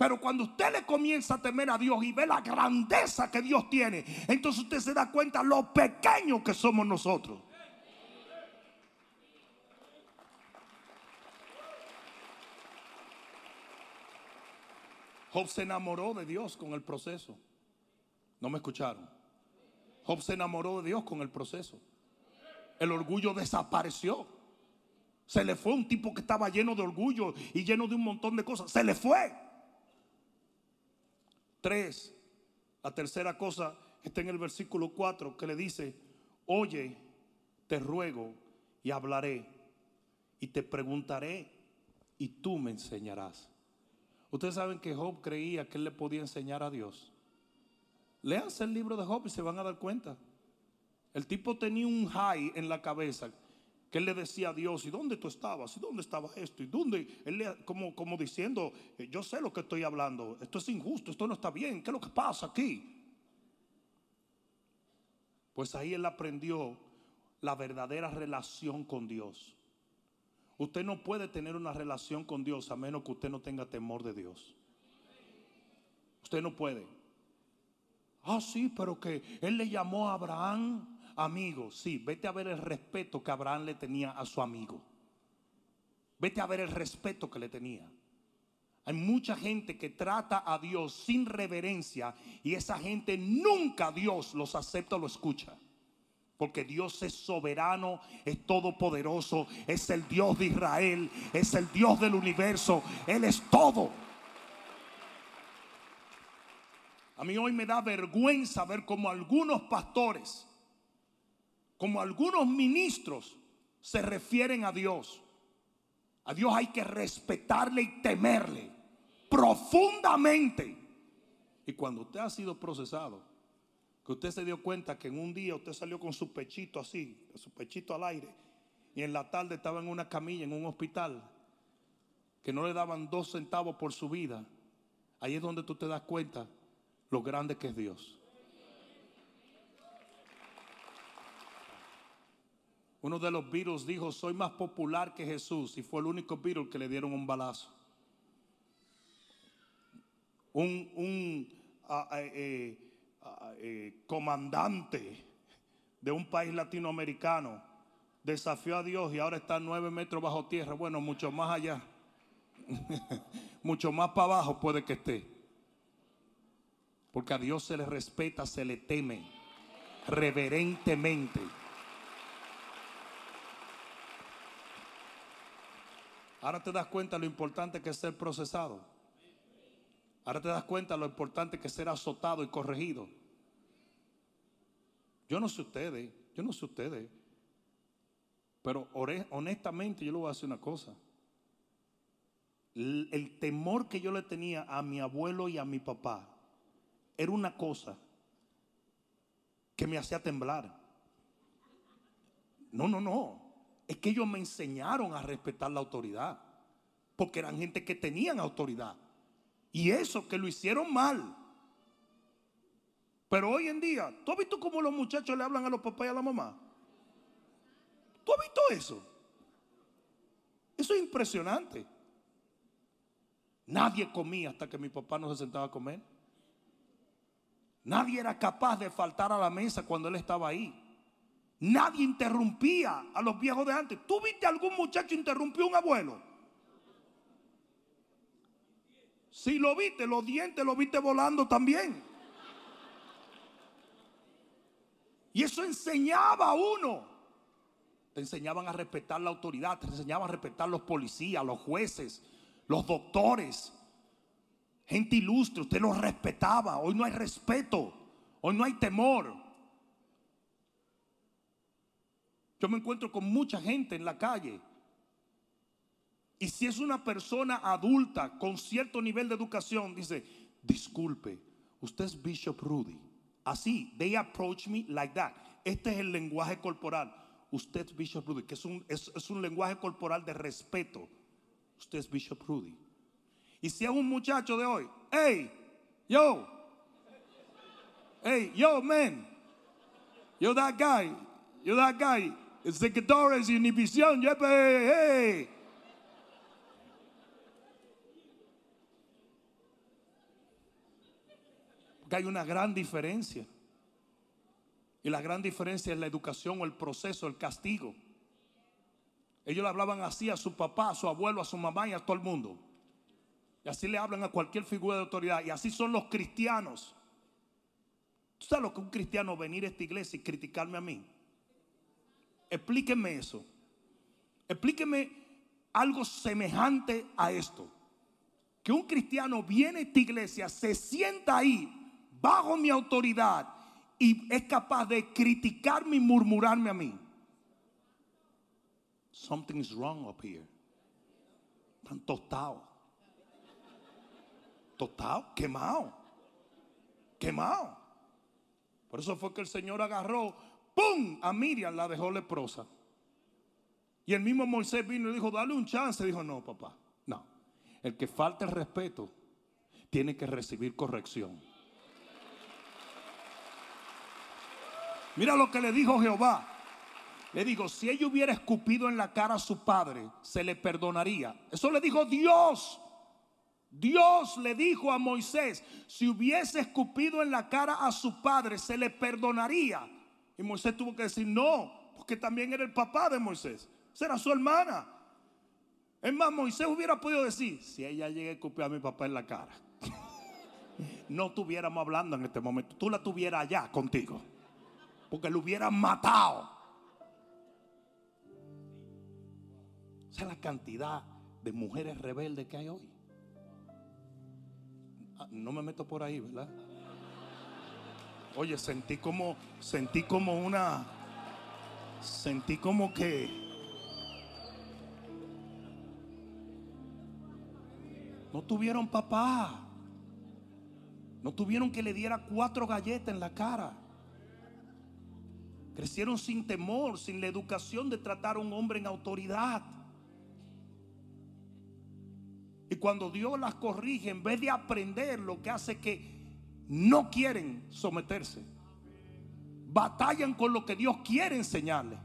Pero cuando usted le comienza a temer a Dios y ve la grandeza que Dios tiene, entonces usted se da cuenta lo pequeño que somos nosotros. Job se enamoró de Dios con el proceso. ¿No me escucharon? Job se enamoró de Dios con el proceso. El orgullo desapareció. Se le fue un tipo que estaba lleno de orgullo y lleno de un montón de cosas. Se le fue. Tres, la tercera cosa está en el versículo 4 que le dice, oye, te ruego y hablaré y te preguntaré y tú me enseñarás. Ustedes saben que Job creía que él le podía enseñar a Dios. Léanse el libro de Job y se van a dar cuenta. El tipo tenía un high en la cabeza que él le decía a Dios, ¿y dónde tú estabas? ¿Y dónde estaba esto? ¿Y dónde? Él le, como, como diciendo, eh, yo sé lo que estoy hablando, esto es injusto, esto no está bien, ¿qué es lo que pasa aquí? Pues ahí él aprendió la verdadera relación con Dios. Usted no puede tener una relación con Dios a menos que usted no tenga temor de Dios. Usted no puede. Ah, sí, pero que él le llamó a Abraham amigo, sí, vete a ver el respeto que Abraham le tenía a su amigo. Vete a ver el respeto que le tenía. Hay mucha gente que trata a Dios sin reverencia y esa gente nunca Dios los acepta o lo escucha. Porque Dios es soberano, es todopoderoso, es el Dios de Israel, es el Dios del universo, Él es todo. A mí hoy me da vergüenza ver cómo algunos pastores como algunos ministros se refieren a Dios. A Dios hay que respetarle y temerle profundamente. Y cuando usted ha sido procesado, que usted se dio cuenta que en un día usted salió con su pechito así, su pechito al aire, y en la tarde estaba en una camilla, en un hospital, que no le daban dos centavos por su vida, ahí es donde tú te das cuenta lo grande que es Dios. Uno de los Beatles dijo, soy más popular que Jesús y fue el único Beatle que le dieron un balazo. Un, eh, eh, comandante de un país latinoamericano desafió a Dios y ahora está nueve metros bajo tierra. Bueno, mucho más allá. mucho más para abajo puede que esté. Porque a Dios se le respeta, se le teme reverentemente. Ahora te das cuenta lo importante que es ser procesado. Ahora te das cuenta lo importante que es ser azotado y corregido. Yo no sé ustedes, yo no sé ustedes. Pero honestamente yo le voy a decir una cosa. El, el temor que yo le tenía a mi abuelo y a mi papá era una cosa que me hacía temblar. No, no, no es que ellos me enseñaron a respetar la autoridad. Porque eran gente que tenían autoridad. Y eso, que lo hicieron mal. Pero hoy en día, ¿tú has visto cómo los muchachos le hablan a los papás y a la mamá? ¿Tú has visto eso? Eso es impresionante. Nadie comía hasta que mi papá no se sentaba a comer. Nadie era capaz de faltar a la mesa cuando él estaba ahí. Nadie interrumpía a los viejos de antes. ¿Tú viste algún muchacho interrumpió a un abuelo? Si lo viste, los dientes los viste volando también. Y eso enseñaba a uno. Te enseñaban a respetar la autoridad, te enseñaban a respetar los policías, los jueces, los doctores, gente ilustre. Usted los respetaba. Hoy no hay respeto, hoy no hay temor. Yo me encuentro con mucha gente en la calle. Y si es una persona adulta con cierto nivel de educación, dice, disculpe, usted es Bishop Rudy. Así, they approach me like that. Este es el lenguaje corporal. Usted es Bishop Rudy, que es un, es, un lenguaje corporal de respeto. Usted es Bishop Rudy. Y si es un muchacho de hoy, hey, yo, hey, yo, man, yo, that guy, yo, that guy, sectores y inhibición. Hey. Porque hay una gran diferencia. Y la gran diferencia es la educación o el proceso, el castigo. Ellos le hablaban así a su papá, a su abuelo, a su mamá y a todo el mundo. Y así le hablan a cualquier figura de autoridad. Y así son los cristianos. ¿Tú sabes lo que un cristiano venir a esta iglesia y criticarme a mí? Explíqueme eso. Explíqueme algo semejante a esto. Que un cristiano viene a esta iglesia, se sienta ahí bajo mi autoridad y es capaz de criticarme y murmurarme a mí. Something is wrong up here. Están tostados. Tostados, quemado. Quemado. Por eso fue que el Señor agarró ¡Pum! A Miriam la dejó leprosa. Y el mismo Moisés vino y dijo, dale un chance. Dijo, no, papá, no. El que falta el respeto tiene que recibir corrección. Mira lo que le dijo Jehová. Le dijo, si ella hubiera escupido en la cara a su padre, se le perdonaría. Eso le dijo Dios. Dios le dijo a Moisés, si hubiese escupido en la cara a su padre, se le perdonaría. Y Moisés tuvo que decir, no, porque también era el papá de Moisés. Será su hermana. Es más, Moisés hubiera podido decir, si ella llega a escupir a mi papá en la cara, no estuviéramos hablando en este momento, tú la tuvieras allá contigo, porque lo hubieran matado. Esa es la cantidad de mujeres rebeldes que hay hoy. Ah, no me meto por ahí, ¿verdad? Oye, sentí como, sentí como una, sentí como que no tuvieron papá, no tuvieron que le diera cuatro galletas en la cara. Crecieron sin temor, sin la educación de tratar a un hombre en autoridad. Y cuando Dios las corrige, en vez de aprender, lo que hace que no quieren someterse. Batallan con lo que Dios quiere enseñarles.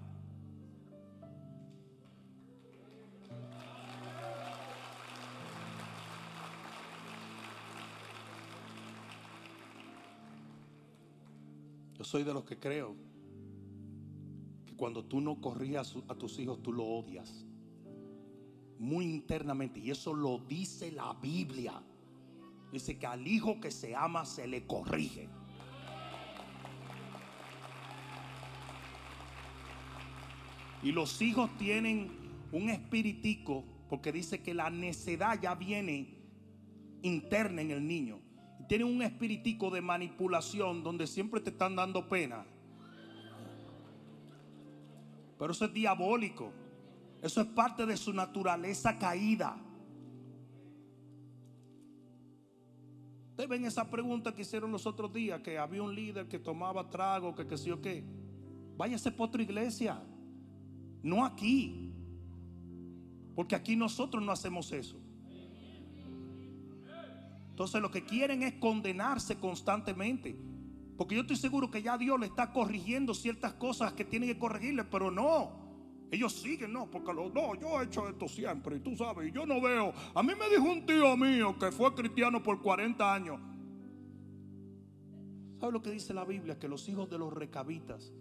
Yo soy de los que creo que cuando tú no corrías a tus hijos, tú lo odias muy internamente. Y eso lo dice la Biblia. Dice que al hijo que se ama se le corrige. Y los hijos tienen un espiritico, porque dice que la necedad ya viene interna en el niño. Tienen un espiritico de manipulación donde siempre te están dando pena. Pero eso es diabólico. Eso es parte de su naturaleza caída. Ven esa pregunta que hicieron los otros días, que había un líder que tomaba trago, que qué sé yo qué. Váyase por otra iglesia, no aquí. Porque aquí nosotros no hacemos eso. Entonces lo que quieren es condenarse constantemente. Porque yo estoy seguro que ya Dios le está corrigiendo ciertas cosas que tiene que corregirle, pero no. Ellos siguen, no, porque no, yo he hecho esto siempre y tú sabes, yo no veo. A mí me dijo un tío mío que fue cristiano por 40 años. ¿Sabe lo que dice la Biblia? Que los hijos de los recabitas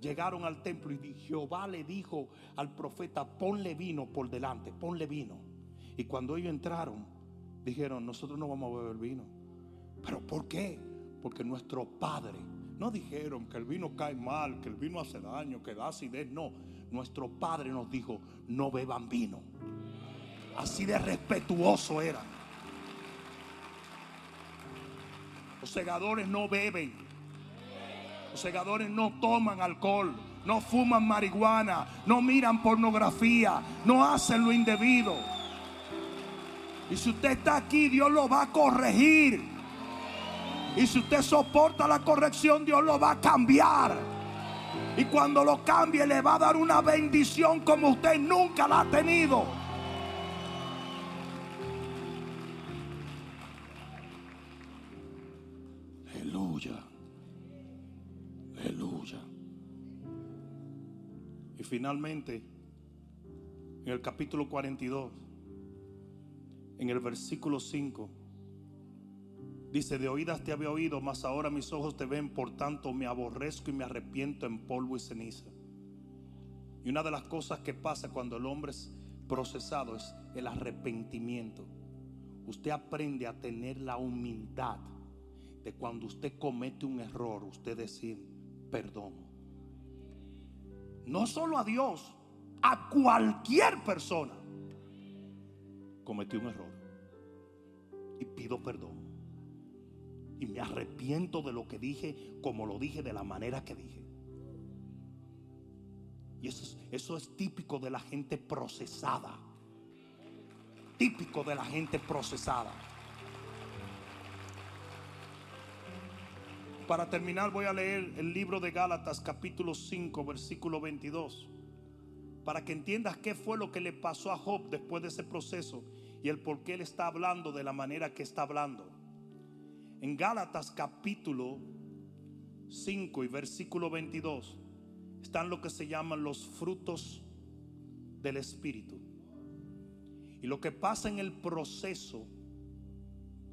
llegaron al templo y Jehová le dijo al profeta, ponle vino por delante, ponle vino. Y cuando ellos entraron, dijeron, nosotros no vamos a beber vino. ¿Pero por qué? Porque nuestro Padre no dijeron que el vino cae mal, que el vino hace daño, que da acidez. No, nuestro padre nos dijo, no beban vino. Así de respetuoso era. Los segadores no beben. Los segadores no toman alcohol. No fuman marihuana. No miran pornografía. No hacen lo indebido. Y si usted está aquí, Dios lo va a corregir. Y si usted soporta la corrección, Dios lo va a cambiar. Y cuando lo cambie, le va a dar una bendición como usted nunca la ha tenido. Aleluya. Aleluya. Y finalmente, en el capítulo 42, en el versículo 5. Dice, de oídas te había oído, mas ahora mis ojos te ven, por tanto me aborrezco y me arrepiento en polvo y ceniza. Y una de las cosas que pasa cuando el hombre es procesado es el arrepentimiento. Usted aprende a tener la humildad de cuando usted comete un error, usted decir perdón. No solo a Dios, a cualquier persona cometí un error y pido perdón y me arrepiento de lo que dije, como lo dije, de la manera que dije. Y eso es, típico de la gente procesada. Típico de la gente procesada. Para terminar voy a leer el libro de Gálatas capítulo 5 versículo 22. para que entiendas qué fue lo que le pasó a Job después de ese proceso y el por qué él está hablando de la manera que está hablando. En Gálatas capítulo 5 y versículo 22 están lo que se llaman los frutos del Espíritu. Y lo que pasa en el proceso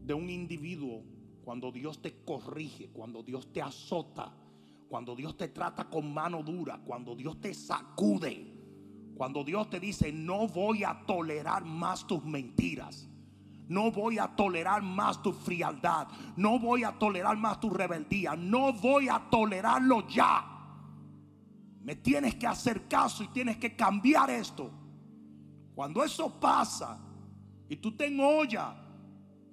de un individuo cuando Dios te corrige, cuando Dios te azota, cuando Dios te trata con mano dura, cuando Dios te sacude, cuando Dios te dice, no voy a tolerar más tus mentiras. No voy a tolerar más tu frialdad. No voy a tolerar más tu rebeldía. No voy a tolerarlo ya. Me tienes que hacer caso y tienes que cambiar esto. Cuando eso pasa y tú te olla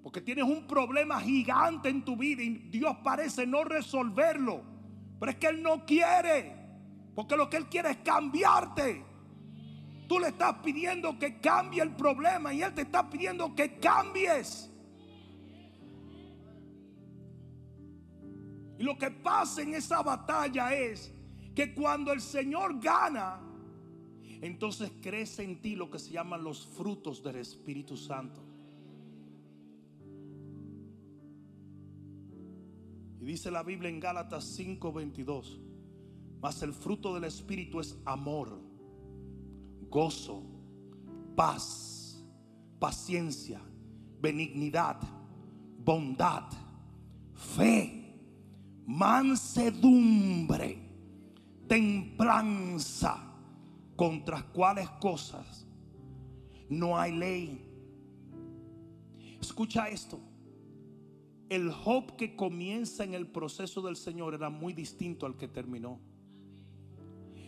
porque tienes un problema gigante en tu vida y Dios parece no resolverlo, pero es que Él no quiere, porque lo que Él quiere es cambiarte. Tú le estás pidiendo que cambie el problema y Él te está pidiendo que cambies. Y lo que pasa en esa batalla es que cuando el Señor gana, entonces crece en ti lo que se llaman los frutos del Espíritu Santo. Y dice la Biblia en Gálatas 5:22, mas el fruto del Espíritu es amor, gozo, paz, paciencia, benignidad, bondad, fe, mansedumbre templanza, contra cuáles cosas no hay ley. Escucha esto. El Job que comienza en el proceso del Señor era muy distinto al que terminó.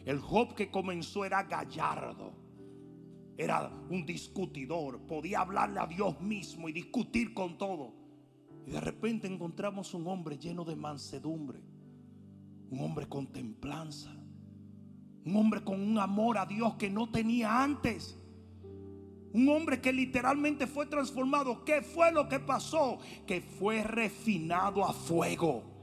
El Job que comenzó era gallardo. Era un discutidor. Podía hablarle a Dios mismo y discutir con todo. Y de repente encontramos un hombre lleno de mansedumbre un hombre con templanza. Un hombre con un amor a Dios que no tenía antes. Un hombre que literalmente fue transformado. ¿Qué fue lo que pasó? Que fue refinado a fuego.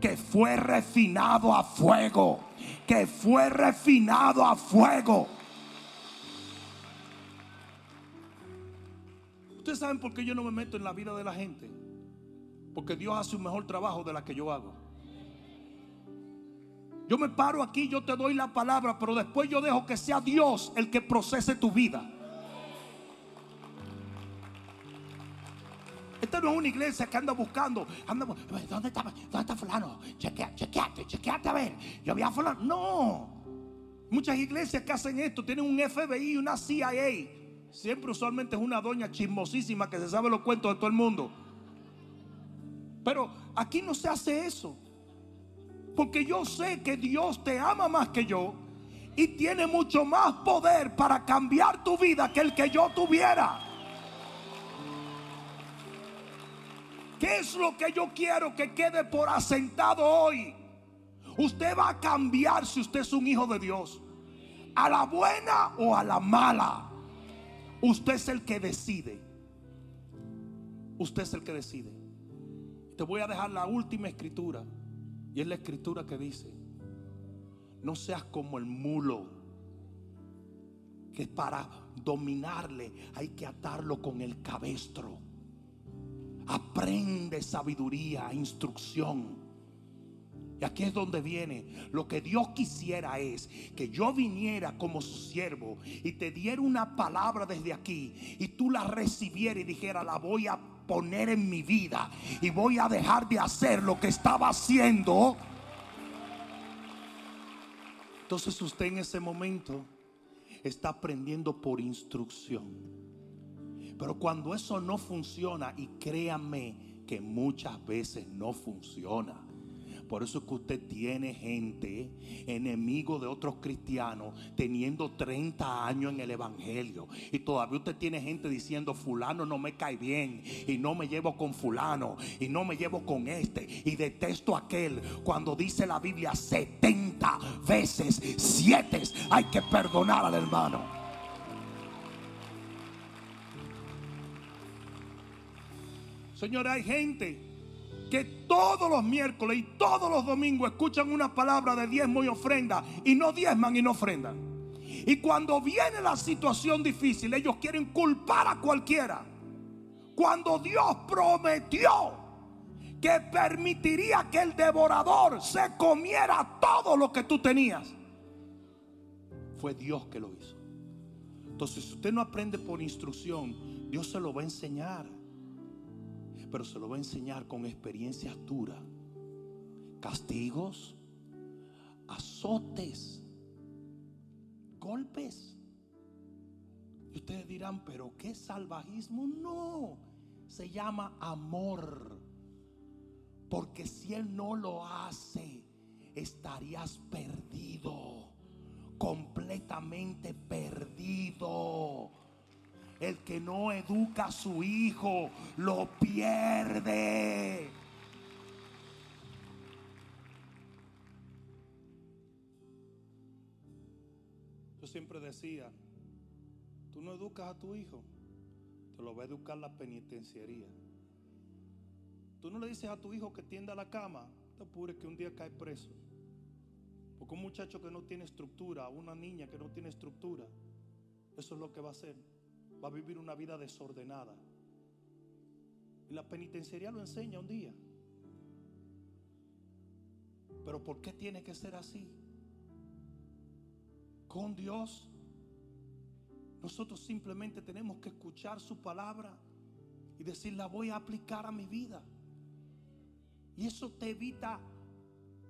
Que fue refinado a fuego. Que fue refinado a fuego. Ustedes saben por qué yo no me meto en la vida de la gente. Porque Dios hace un mejor trabajo de la que yo hago. Yo me paro aquí, yo te doy la palabra, pero después yo dejo que sea Dios el que procese tu vida. Esta no es una iglesia que anda buscando. ¿dónde, está, ¿Dónde está fulano? Chequeate, chequeate, chequeate a ver. Yo había fulano. No. Muchas iglesias que hacen esto tienen un FBI y una CIA. Siempre usualmente es una doña chismosísima que se sabe los cuentos de todo el mundo. Pero aquí no se hace eso. Porque yo sé que Dios te ama más que yo y tiene mucho más poder para cambiar tu vida que el que yo tuviera. ¿Qué es lo que yo quiero que quede por asentado hoy? Usted va a cambiar si usted es un hijo de Dios. A la buena o a la mala. Usted es el que decide. Usted es el que decide. Te voy a dejar la última escritura. Y es la escritura que dice, no seas como el mulo, que para dominarle hay que atarlo con el cabestro. Aprende sabiduría, instrucción. Y aquí es donde viene. Lo que Dios quisiera es que yo viniera como su siervo y te diera una palabra desde aquí y tú la recibieras y dijera, la voy a poner en mi vida y voy a dejar de hacer lo que estaba haciendo. Entonces usted en ese momento está aprendiendo por instrucción. Pero cuando eso no funciona, y créanme que muchas veces no funciona, por eso es que usted tiene gente, enemigo de otros cristianos, teniendo 30 años en el Evangelio. Y todavía usted tiene gente diciendo, fulano no me cae bien. Y no me llevo con fulano. Y no me llevo con este. Y detesto aquel. Cuando dice la Biblia 70 veces 7 hay que perdonar al hermano. Señor, hay gente que todos los miércoles y todos los domingos escuchan una palabra de diezmo y ofrenda y no diezman y no ofrendan. Y cuando viene la situación difícil, ellos quieren culpar a cualquiera. Cuando Dios prometió que permitiría que el devorador se comiera todo lo que tú tenías, fue Dios que lo hizo. Entonces, si usted no aprende por instrucción, Dios se lo va a enseñar. Pero se lo va a enseñar con experiencias duras, castigos, azotes, golpes. Y ustedes dirán, pero ¿qué salvajismo? No, se llama amor. Porque si Él no lo hace, estarías perdido, completamente perdido. El que no educa a su hijo lo pierde. Yo siempre decía, tú no educas a tu hijo, te lo va a educar la penitenciaría. Tú no le dices a tu hijo que tienda la cama, te apures que un día cae preso. Porque un muchacho que no tiene estructura, una niña que no tiene estructura, eso es lo que va a hacer. Va a vivir una vida desordenada. Y la penitenciaría lo enseña un día. Pero ¿por qué tiene que ser así? Con Dios, nosotros simplemente tenemos que escuchar su palabra y decir, la voy a aplicar a mi vida. Y eso te evita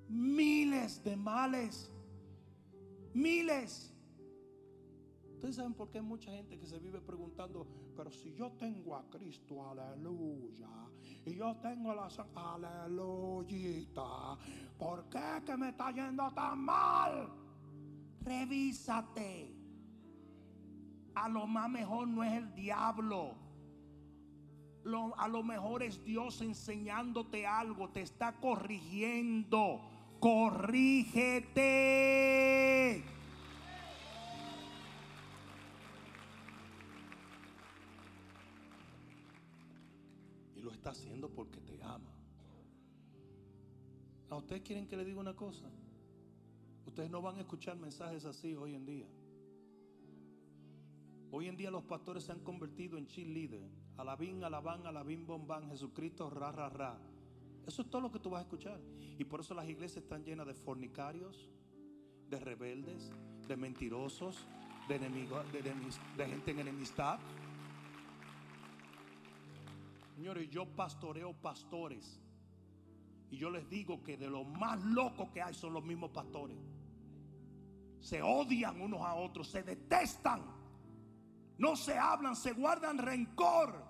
miles de males. Miles. Ustedes saben por qué hay mucha gente que se vive preguntando, pero si yo tengo a Cristo, aleluya, y yo tengo la aleluyita, ¿por qué que me está yendo tan mal? Revísate. A lo más mejor no es el diablo. a lo mejor es Dios enseñándote algo, te está corrigiendo. Corrígete. Está haciendo porque te ama. ¿A ustedes quieren que le diga una cosa? Ustedes no van a escuchar mensajes así hoy en día. Hoy en día los pastores se han convertido en cheerleader. Alabín, alabán, alabín, bombán, Jesucristo, ra, ra, ra. Eso es todo lo que tú vas a escuchar. Y por eso las iglesias están llenas de fornicarios, de rebeldes, de mentirosos, de enemigos, de, de gente en enemistad. Señores, yo pastoreo pastores. Y yo les digo que de lo más loco que hay son los mismos pastores. Se odian unos a otros, se detestan. No se hablan, se guardan rencor.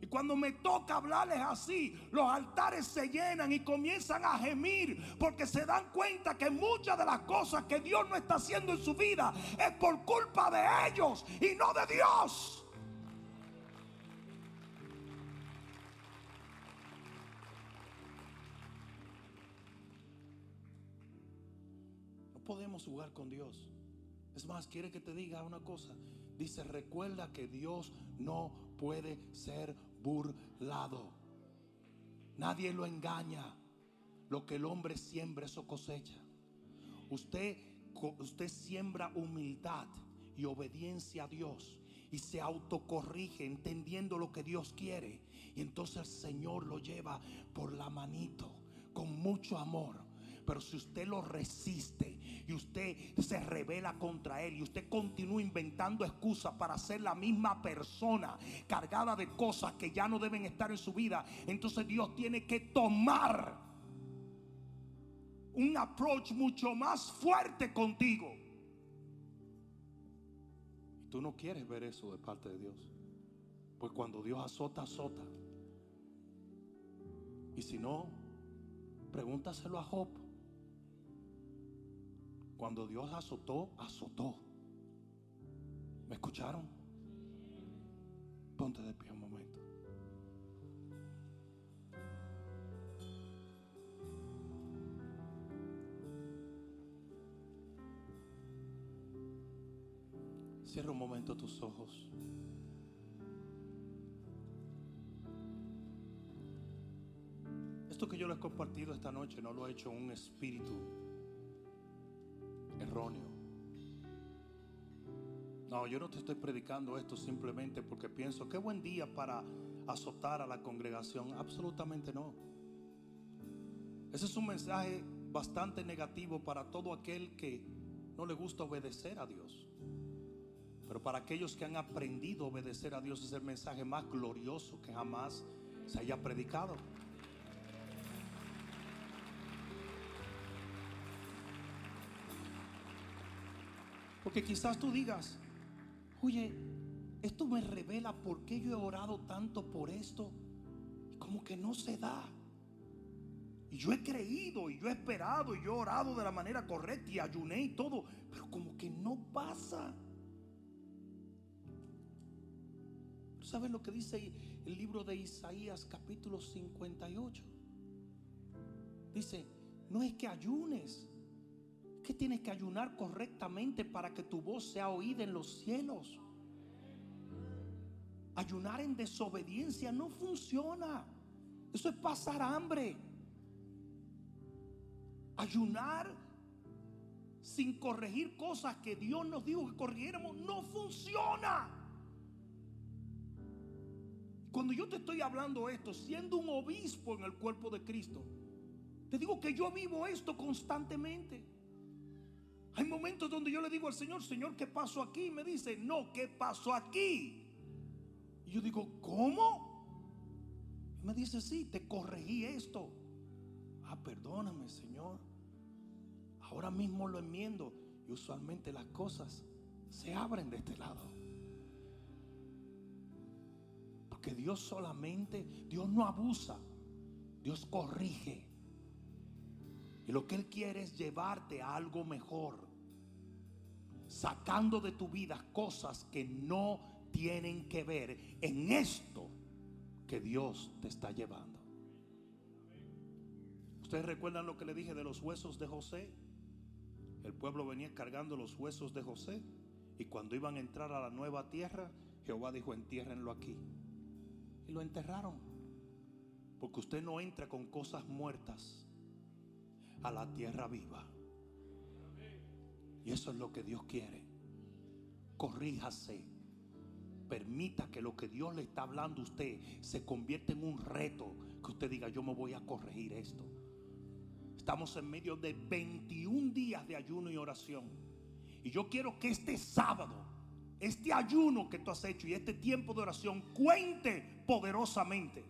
Y cuando me toca hablarles así, los altares se llenan y comienzan a gemir porque se dan cuenta que muchas de las cosas que Dios no está haciendo en su vida es por culpa de ellos y no de Dios. Podemos jugar con Dios. Es más, quiere que te diga una cosa. Dice, recuerda que Dios no puede ser burlado. Nadie lo engaña. Lo que el hombre siembra, eso cosecha. Usted, usted siembra humildad y obediencia a Dios y se autocorrige entendiendo lo que Dios quiere. Y entonces el Señor lo lleva por la manito con mucho amor. Pero si usted lo resiste y usted se revela contra él y usted continúa inventando excusas para ser la misma persona cargada de cosas que ya no deben estar en su vida, entonces Dios tiene que tomar un approach mucho más fuerte contigo. Y tú no quieres ver eso de parte de Dios. Pues cuando Dios azota, azota. Y si no, pregúntaselo a Job. Cuando Dios azotó, azotó. ¿Me escucharon? Ponte de pie un momento. Cierra un momento tus ojos. Esto que yo les he compartido esta noche no lo ha hecho un espíritu No, yo no te estoy predicando esto simplemente porque pienso, qué buen día para azotar a la congregación. Absolutamente no. Ese es un mensaje bastante negativo para todo aquel que no le gusta obedecer a Dios. Pero para aquellos que han aprendido a obedecer a Dios es el mensaje más glorioso que jamás se haya predicado. Porque quizás tú digas, oye, esto me revela por qué yo he orado tanto por esto. Como que no se da. Y yo he creído y yo he esperado y yo he orado de la manera correcta y ayuné y todo. Pero como que no pasa. ¿Sabes lo que dice el libro de Isaías capítulo 58? Dice, no es que ayunes, que tienes que ayunar correctamente para que tu voz sea oída en los cielos. Ayunar en desobediencia no funciona. Eso es pasar hambre. Ayunar sin corregir cosas que Dios nos dijo que corrigiéramos no funciona. Cuando yo te estoy hablando esto, siendo un obispo en el cuerpo de Cristo, te digo que yo vivo esto constantemente. Hay momentos donde yo le digo al Señor, Señor, ¿qué pasó aquí? Y me dice, no, ¿qué pasó aquí? Y yo digo, ¿cómo? Y me dice, sí, te corregí esto. Ah, perdóname, Señor. Ahora mismo lo enmiendo. Y usualmente las cosas se abren de este lado. Que Dios solamente, Dios no abusa, Dios corrige. Y lo que Él quiere es llevarte a algo mejor, sacando de tu vida cosas que no tienen que ver en esto que Dios te está llevando. Ustedes recuerdan lo que le dije de los huesos de José. El pueblo venía cargando los huesos de José y cuando iban a entrar a la nueva tierra, Jehová dijo, entiérrenlo aquí y lo enterraron. Porque usted no entra con cosas muertas a la tierra viva. Y eso es lo que Dios quiere. Corríjase. Permita que lo que Dios le está hablando a usted se convierta en un reto. Que usted diga, yo me voy a corregir esto. Estamos en medio de 21 días de ayuno y oración. Y yo quiero que este sábado este ayuno que tú has hecho y este tiempo de oración cuente poderosamente.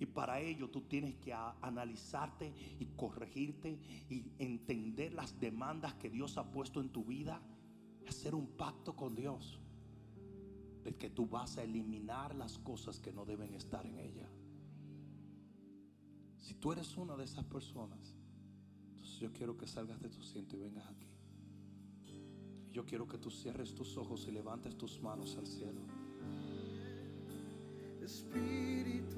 Y para ello tú tienes que analizarte y corregirte y entender las demandas que Dios ha puesto en tu vida. Hacer un pacto con Dios de que tú vas a eliminar las cosas que no deben estar en ella. Si tú eres una de esas personas, entonces yo quiero que salgas de tu asiento y vengas aquí. Yo quiero que tú cierres tus ojos y levantes tus manos al cielo. Espíritu,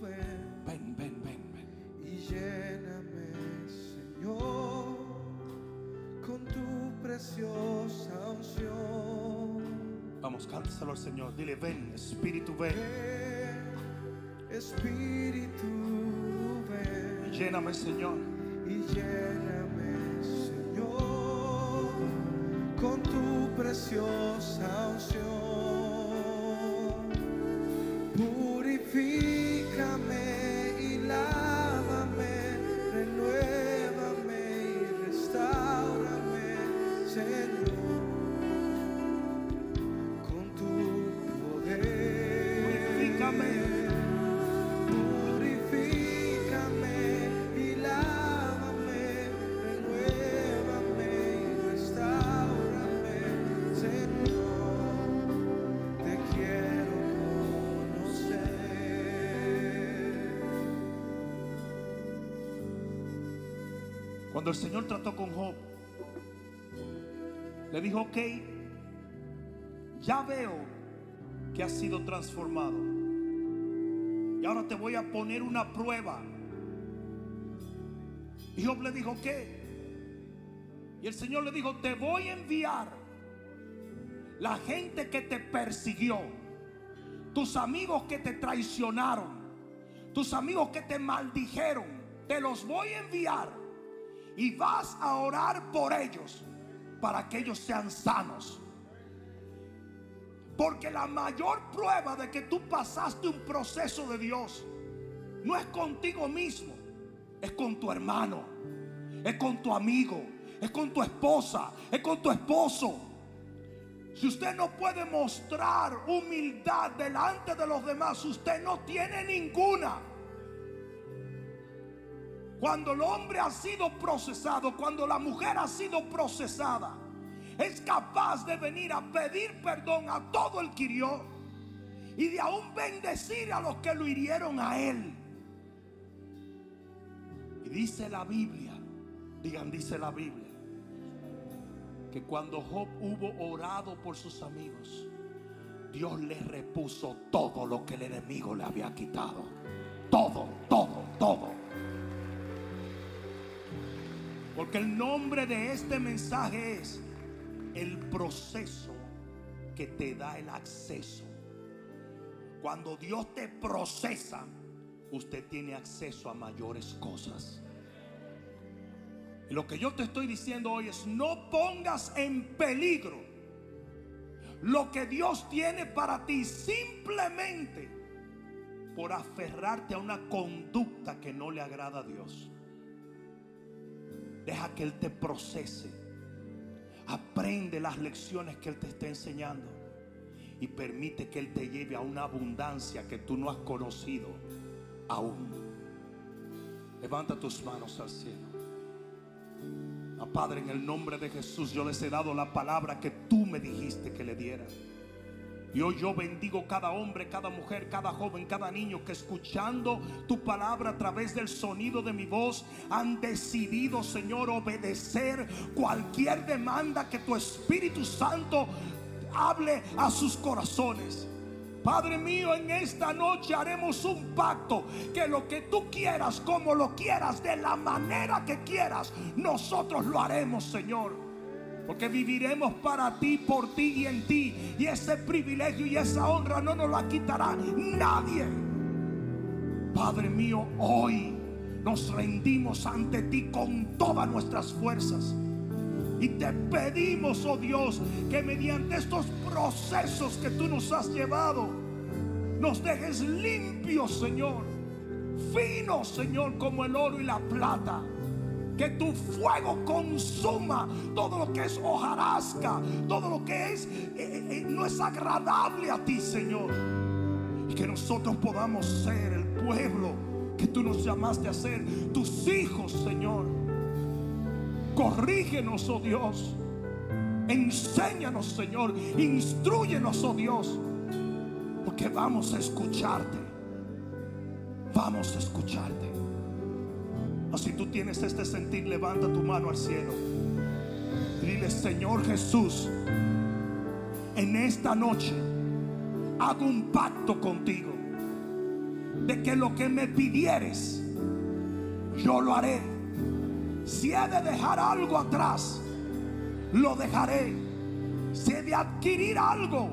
ven, ven, ven, ven. Y lléname, Señor, con tu preciosa unción. Vamos, cántalo al Señor. Dile, ven, Espíritu, ven. Espíritu, ven. Y lléname, Señor. Y lléname, Señor con tu preciosa unción. Purifícame Cuando el Señor trató con Job, le dijo, ok, ya veo que has sido transformado. Y ahora te voy a poner una prueba. Y Job le dijo, ¿qué? Y el Señor le dijo, te voy a enviar la gente que te persiguió, tus amigos que te traicionaron, tus amigos que te maldijeron, te los voy a enviar y vas a orar por ellos para que ellos sean sanos. Porque la mayor prueba de que tú pasaste un proceso de Dios no es contigo mismo, es con tu hermano, es con tu amigo, es con tu esposa, es con tu esposo. Si usted no puede mostrar humildad delante de los demás, usted no tiene ninguna. Cuando el hombre ha sido procesado, cuando la mujer ha sido procesada, es capaz de venir a pedir perdón a todo el que hirió y de aún bendecir a los que lo hirieron a él. Y dice la Biblia, digan, dice la Biblia, que cuando Job hubo orado por sus amigos, Dios le repuso todo lo que el enemigo le había quitado. Todo, todo, todo. Porque el nombre de este mensaje es el proceso que te da el acceso. Cuando Dios te procesa, usted tiene acceso a mayores cosas. Y lo que yo te estoy diciendo hoy es no pongas en peligro lo que Dios tiene para ti simplemente por aferrarte a una conducta que no le agrada a Dios. Deja que Él te procese. Aprende las lecciones que Él te está enseñando. Y permite que Él te lleve a una abundancia que tú no has conocido aún. Levanta tus manos al cielo. Ah, Padre, en el nombre de Jesús, yo les he dado la palabra que tú me dijiste que le diera. Y hoy yo bendigo cada hombre, cada mujer, cada joven, cada niño que escuchando tu palabra a través del sonido de mi voz han decidido, Señor, obedecer cualquier demanda que tu Espíritu Santo hable a sus corazones. Padre mío, en esta noche haremos un pacto que lo que tú quieras, como lo quieras, de la manera que quieras, nosotros lo haremos, Señor. Porque viviremos para ti, por ti y en ti. Y ese privilegio y esa honra no nos la quitará nadie. Padre mío, hoy nos rendimos ante ti con todas nuestras fuerzas. Y te pedimos, oh Dios, que mediante estos procesos que tú nos has llevado, nos dejes limpios, Señor. Finos, Señor, como el oro y la plata. Que tu fuego consuma todo lo que es hojarasca, todo lo que es eh, eh, no es agradable a ti, Señor. Y que nosotros podamos ser el pueblo que tú nos llamaste a ser, tus hijos, Señor. Corrígenos, oh Dios. Enséñanos, Señor. Instruyenos, oh Dios. Porque vamos a escucharte. Vamos a escucharte. O si tú tienes este sentir, levanta tu mano al cielo. Y dile, Señor Jesús, en esta noche hago un pacto contigo. De que lo que me pidieres, yo lo haré. Si he de dejar algo atrás, lo dejaré. Si he de adquirir algo,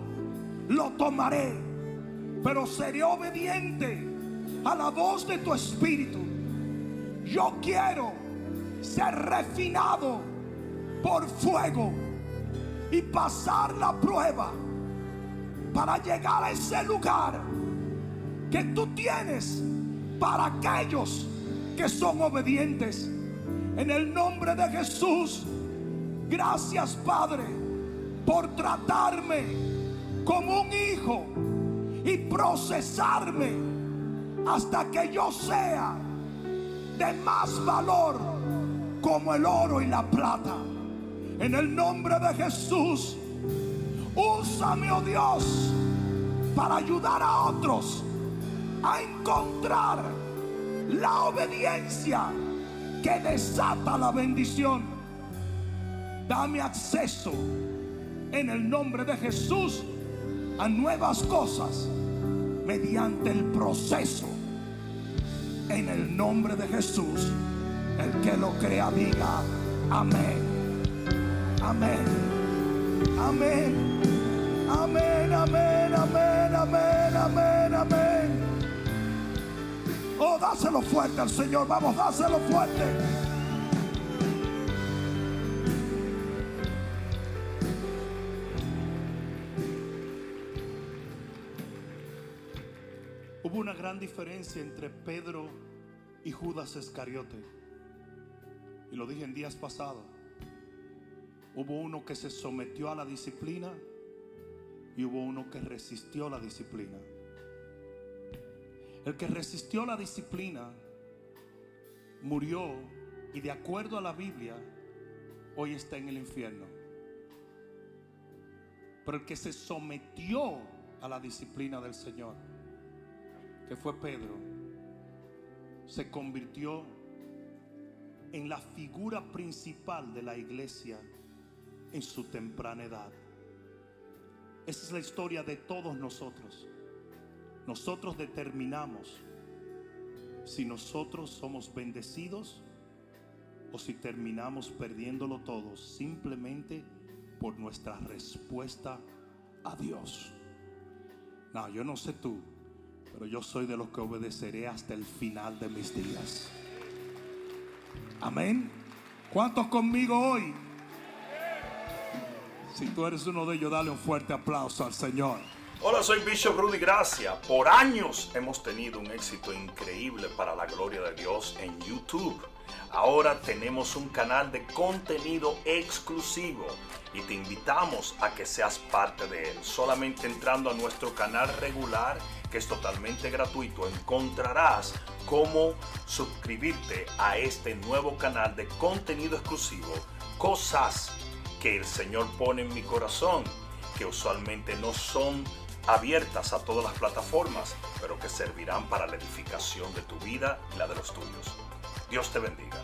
lo tomaré. Pero seré obediente a la voz de tu espíritu. Yo quiero ser refinado por fuego y pasar la prueba para llegar a ese lugar que tú tienes para aquellos que son obedientes. En el nombre de Jesús, gracias Padre por tratarme como un hijo y procesarme hasta que yo sea de más valor como el oro y la plata. En el nombre de Jesús, úsame, oh Dios, para ayudar a otros a encontrar la obediencia que desata la bendición. Dame acceso en el nombre de Jesús a nuevas cosas mediante el proceso. En el nombre de Jesús, el que lo crea diga amén. Amén. Amén. Amén, amén, amén, amén, amén, amén. Oh, dáselo fuerte al Señor. Vamos, dáselo fuerte. Una gran diferencia entre Pedro y Judas Iscariote. Y lo dije en días pasados. Hubo uno que se sometió a la disciplina y hubo uno que resistió la disciplina. El que resistió la disciplina murió y de acuerdo a la Biblia hoy está en el infierno. Pero el que se sometió a la disciplina del Señor, que fue Pedro, se convirtió en la figura principal de la iglesia en su temprana edad. Esa es la historia de todos nosotros. Nosotros determinamos si nosotros somos bendecidos o si terminamos perdiéndolo todo simplemente por nuestra respuesta a Dios. No, yo no sé tú, pero yo soy de los que obedeceré hasta el final de mis días. Amén. ¿Cuántos conmigo hoy? Si tú eres uno de ellos, dale un fuerte aplauso al Señor. Hola, soy Bishop Rudy Gracia. Por años hemos tenido un éxito increíble para la gloria de Dios en YouTube. Ahora tenemos un canal de contenido exclusivo y te invitamos a que seas parte de él. Solamente entrando a nuestro canal regular, que es totalmente gratuito, encontrarás cómo suscribirte a este nuevo canal de contenido exclusivo. Cosas que el Señor pone en mi corazón, que usualmente no son abiertas a todas las plataformas, pero que servirán para la edificación de tu vida y la de los tuyos. Dios te bendiga.